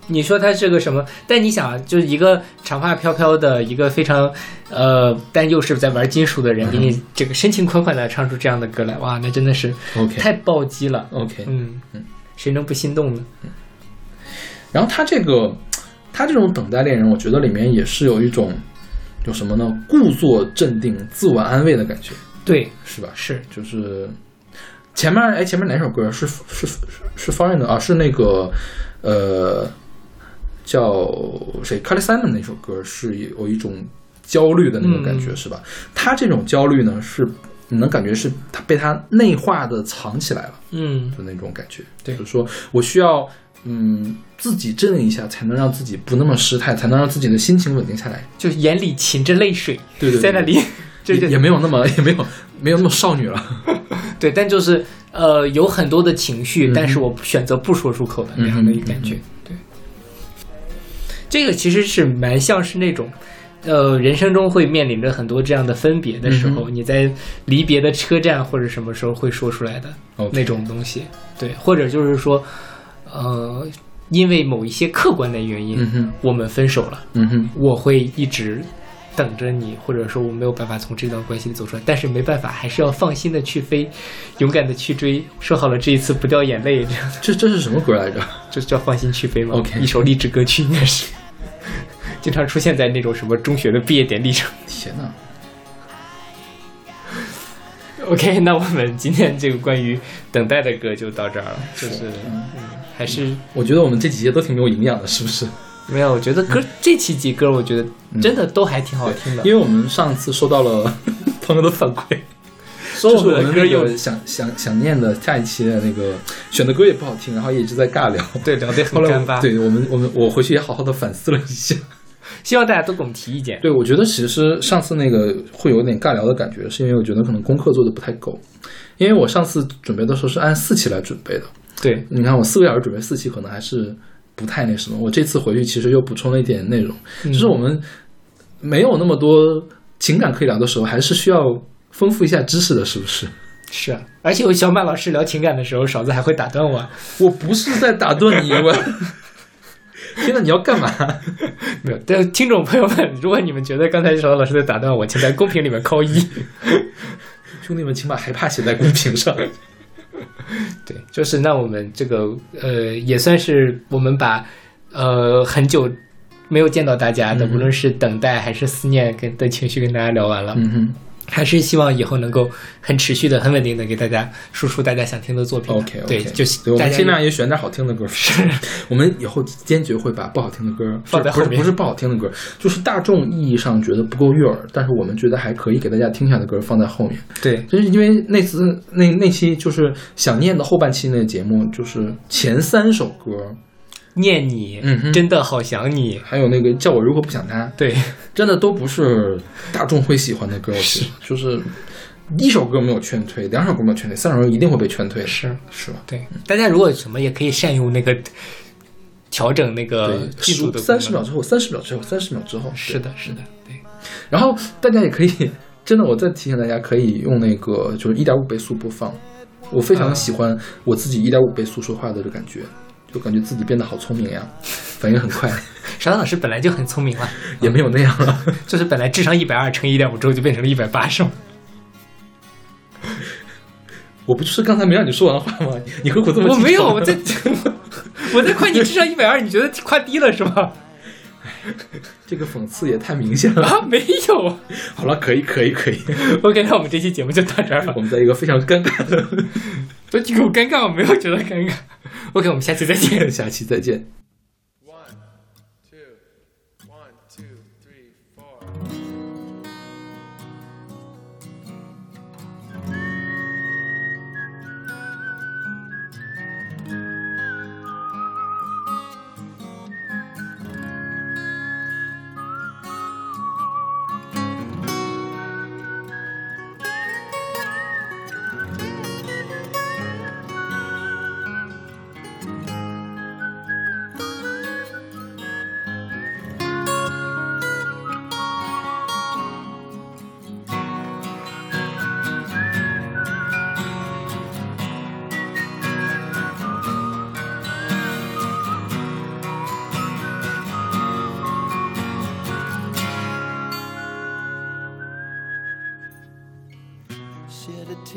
你说他是个什么？但你想啊，就是一个长发飘飘的一个非常，呃，但又是在玩金属的人，给你这个深情款款的唱出这样的歌来，哇，那真的是 OK 太暴击了。OK，嗯嗯，谁能不心动呢？然后他这个，他这种等待恋人，我觉得里面也是有一种有什么呢？故作镇定、自我安慰的感觉，对，是吧？是就是前面哎，前面哪首歌是是是是 Foreign 的啊？是那个呃叫谁 c a l i Simon 那首歌是有一种焦虑的那种感觉，嗯是吧？他这种焦虑呢，是你能感觉是他被他内化的藏起来了嗯的那种感觉。对就是说我需要嗯自己镇一下，才能让自己不那么失态，才能让自己的心情稳定下来。就眼里噙着泪水，对对对在那里，这也也没有那么也没有没有那么少女了。对，但就是呃，有很多的情绪，嗯但是我选择不说出口的那样的一个感觉。对，这个其实是蛮像是那种。呃，人生中会面临着很多这样的分别的时候，嗯你在离别的车站或者什么时候会说出来的那种东西，对，或者就是说，呃，因为某一些客观的原因，嗯，我们分手了，嗯哼，我会一直等着你，或者说我没有办法从这段关系里走出来，但是没办法，还是要放心的去飞，勇敢的去追。说好了这一次不掉眼泪，这样这这是什么歌来着？这叫放心去飞吗 OK 一首励志歌曲应该是，经常出现在那种什么中学的毕业典礼上。天呐！OK，那我们今天这个关于等待的歌就到这儿了，就是嗯，还是我觉得我们这几节都挺没有营养的，是不是？没有，我觉得歌这期集歌，我觉得真的都还挺好听的。因为我们上次收到了 朋友的反馈，说我们的歌有想想想念的下一期的那个选的歌也不好听，然后也一直在尬聊。对聊得很后来干巴对我们我们我回去也好好的反思了一下。希望大家都给我们提意见。对，我觉得其实上次那个会有点尬聊的感觉，是因为我觉得可能功课做的不太够。因为我上次准备的时候是按四期来准备的，对，你看我四个小时准备四期，可能还是不太那什么。我这次回去其实又补充了一点内容，嗯就是我们没有那么多情感可以聊的时候，还是需要丰富一下知识的，是不是？是啊，而且我小马老师聊情感的时候，勺子还会打断我。我不是在打断你，我 天呐，你要干嘛？没有，但听众朋友们，如果你们觉得刚才勺子老师在打断我，请在公屏里面扣一。兄弟们，请把害怕写在公屏上。对，就是那我们这个呃，也算是我们把呃很久没有见到大家的，嗯无论是等待还是思念跟的情绪跟大家聊完了。嗯哼还是希望以后能够很持续的、很稳定的给大家输出大家想听的作品。，OK OK，对，就对我们大家尽量也选点好听的歌。是，我们以后坚决会把不好听的歌放在后面是不是不好听的歌，就是大众意义上觉得不够悦耳，但是我们觉得还可以给大家听下的歌放在后面。对就是因为那次那那期就是想念的后半期那个节目，就是前三首歌，念你，嗯哼。真的好想你。还有那个叫我如何不想他，对，真的都不是大众会喜欢的歌，我觉得。就是一首歌没有劝退，两首歌没有劝退，三首歌一定会被劝退的，是。是吧？对，大家如果什么也可以善用那个调整那个对，进度的三十秒之后，三十秒之后，三十秒之后，是的，是的，对，然后大家也可以，真的，我再提醒大家，可以用那个就是一点五倍速播放。我非常喜欢我自己一点五倍速说话的这个感觉，就感觉自己变得好聪明呀，反应很快，勺子老师本来就很聪明了，也没有那样了。就是本来智商一百二乘以一点五之后就变成了一百八，是吗？我不就是刚才没让你说完话吗？你何苦这么？我没有，我在我在夸你智商一百二，你觉得夸低了是吧？这个讽刺也太明显了。啊，没有。好了，可以，可以，可以。OK，那我们这期节目就到这儿了我。们在一个非常尴尬的，不，这个我尴尬，我没有觉得尴尬。OK，我们下期再见。下期再见。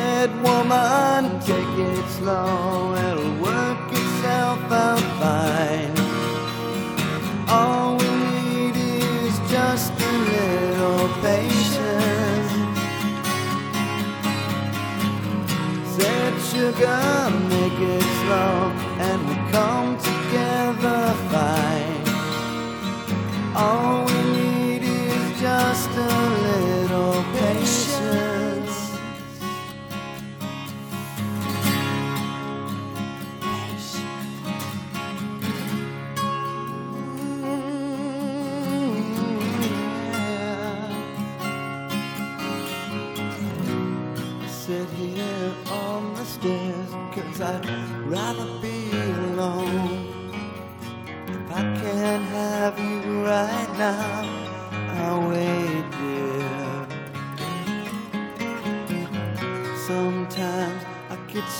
Said woman, take it slow, it'll work itself out fine. All we need is just a little patience. Said sugar, make it slow, and we come together fine.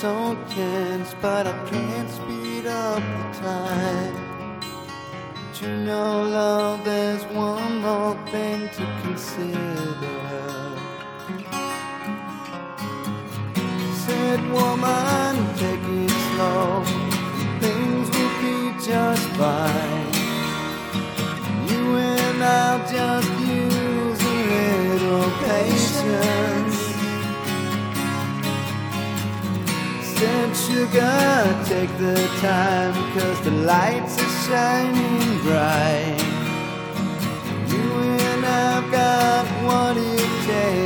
So tense, but I can't speed up the time. But you know, love, there's one more thing to consider. Said woman, take it slow. Things will be just fine. You and I'll just sugar, take the time, cause the lights are shining bright. You and I've got what it takes.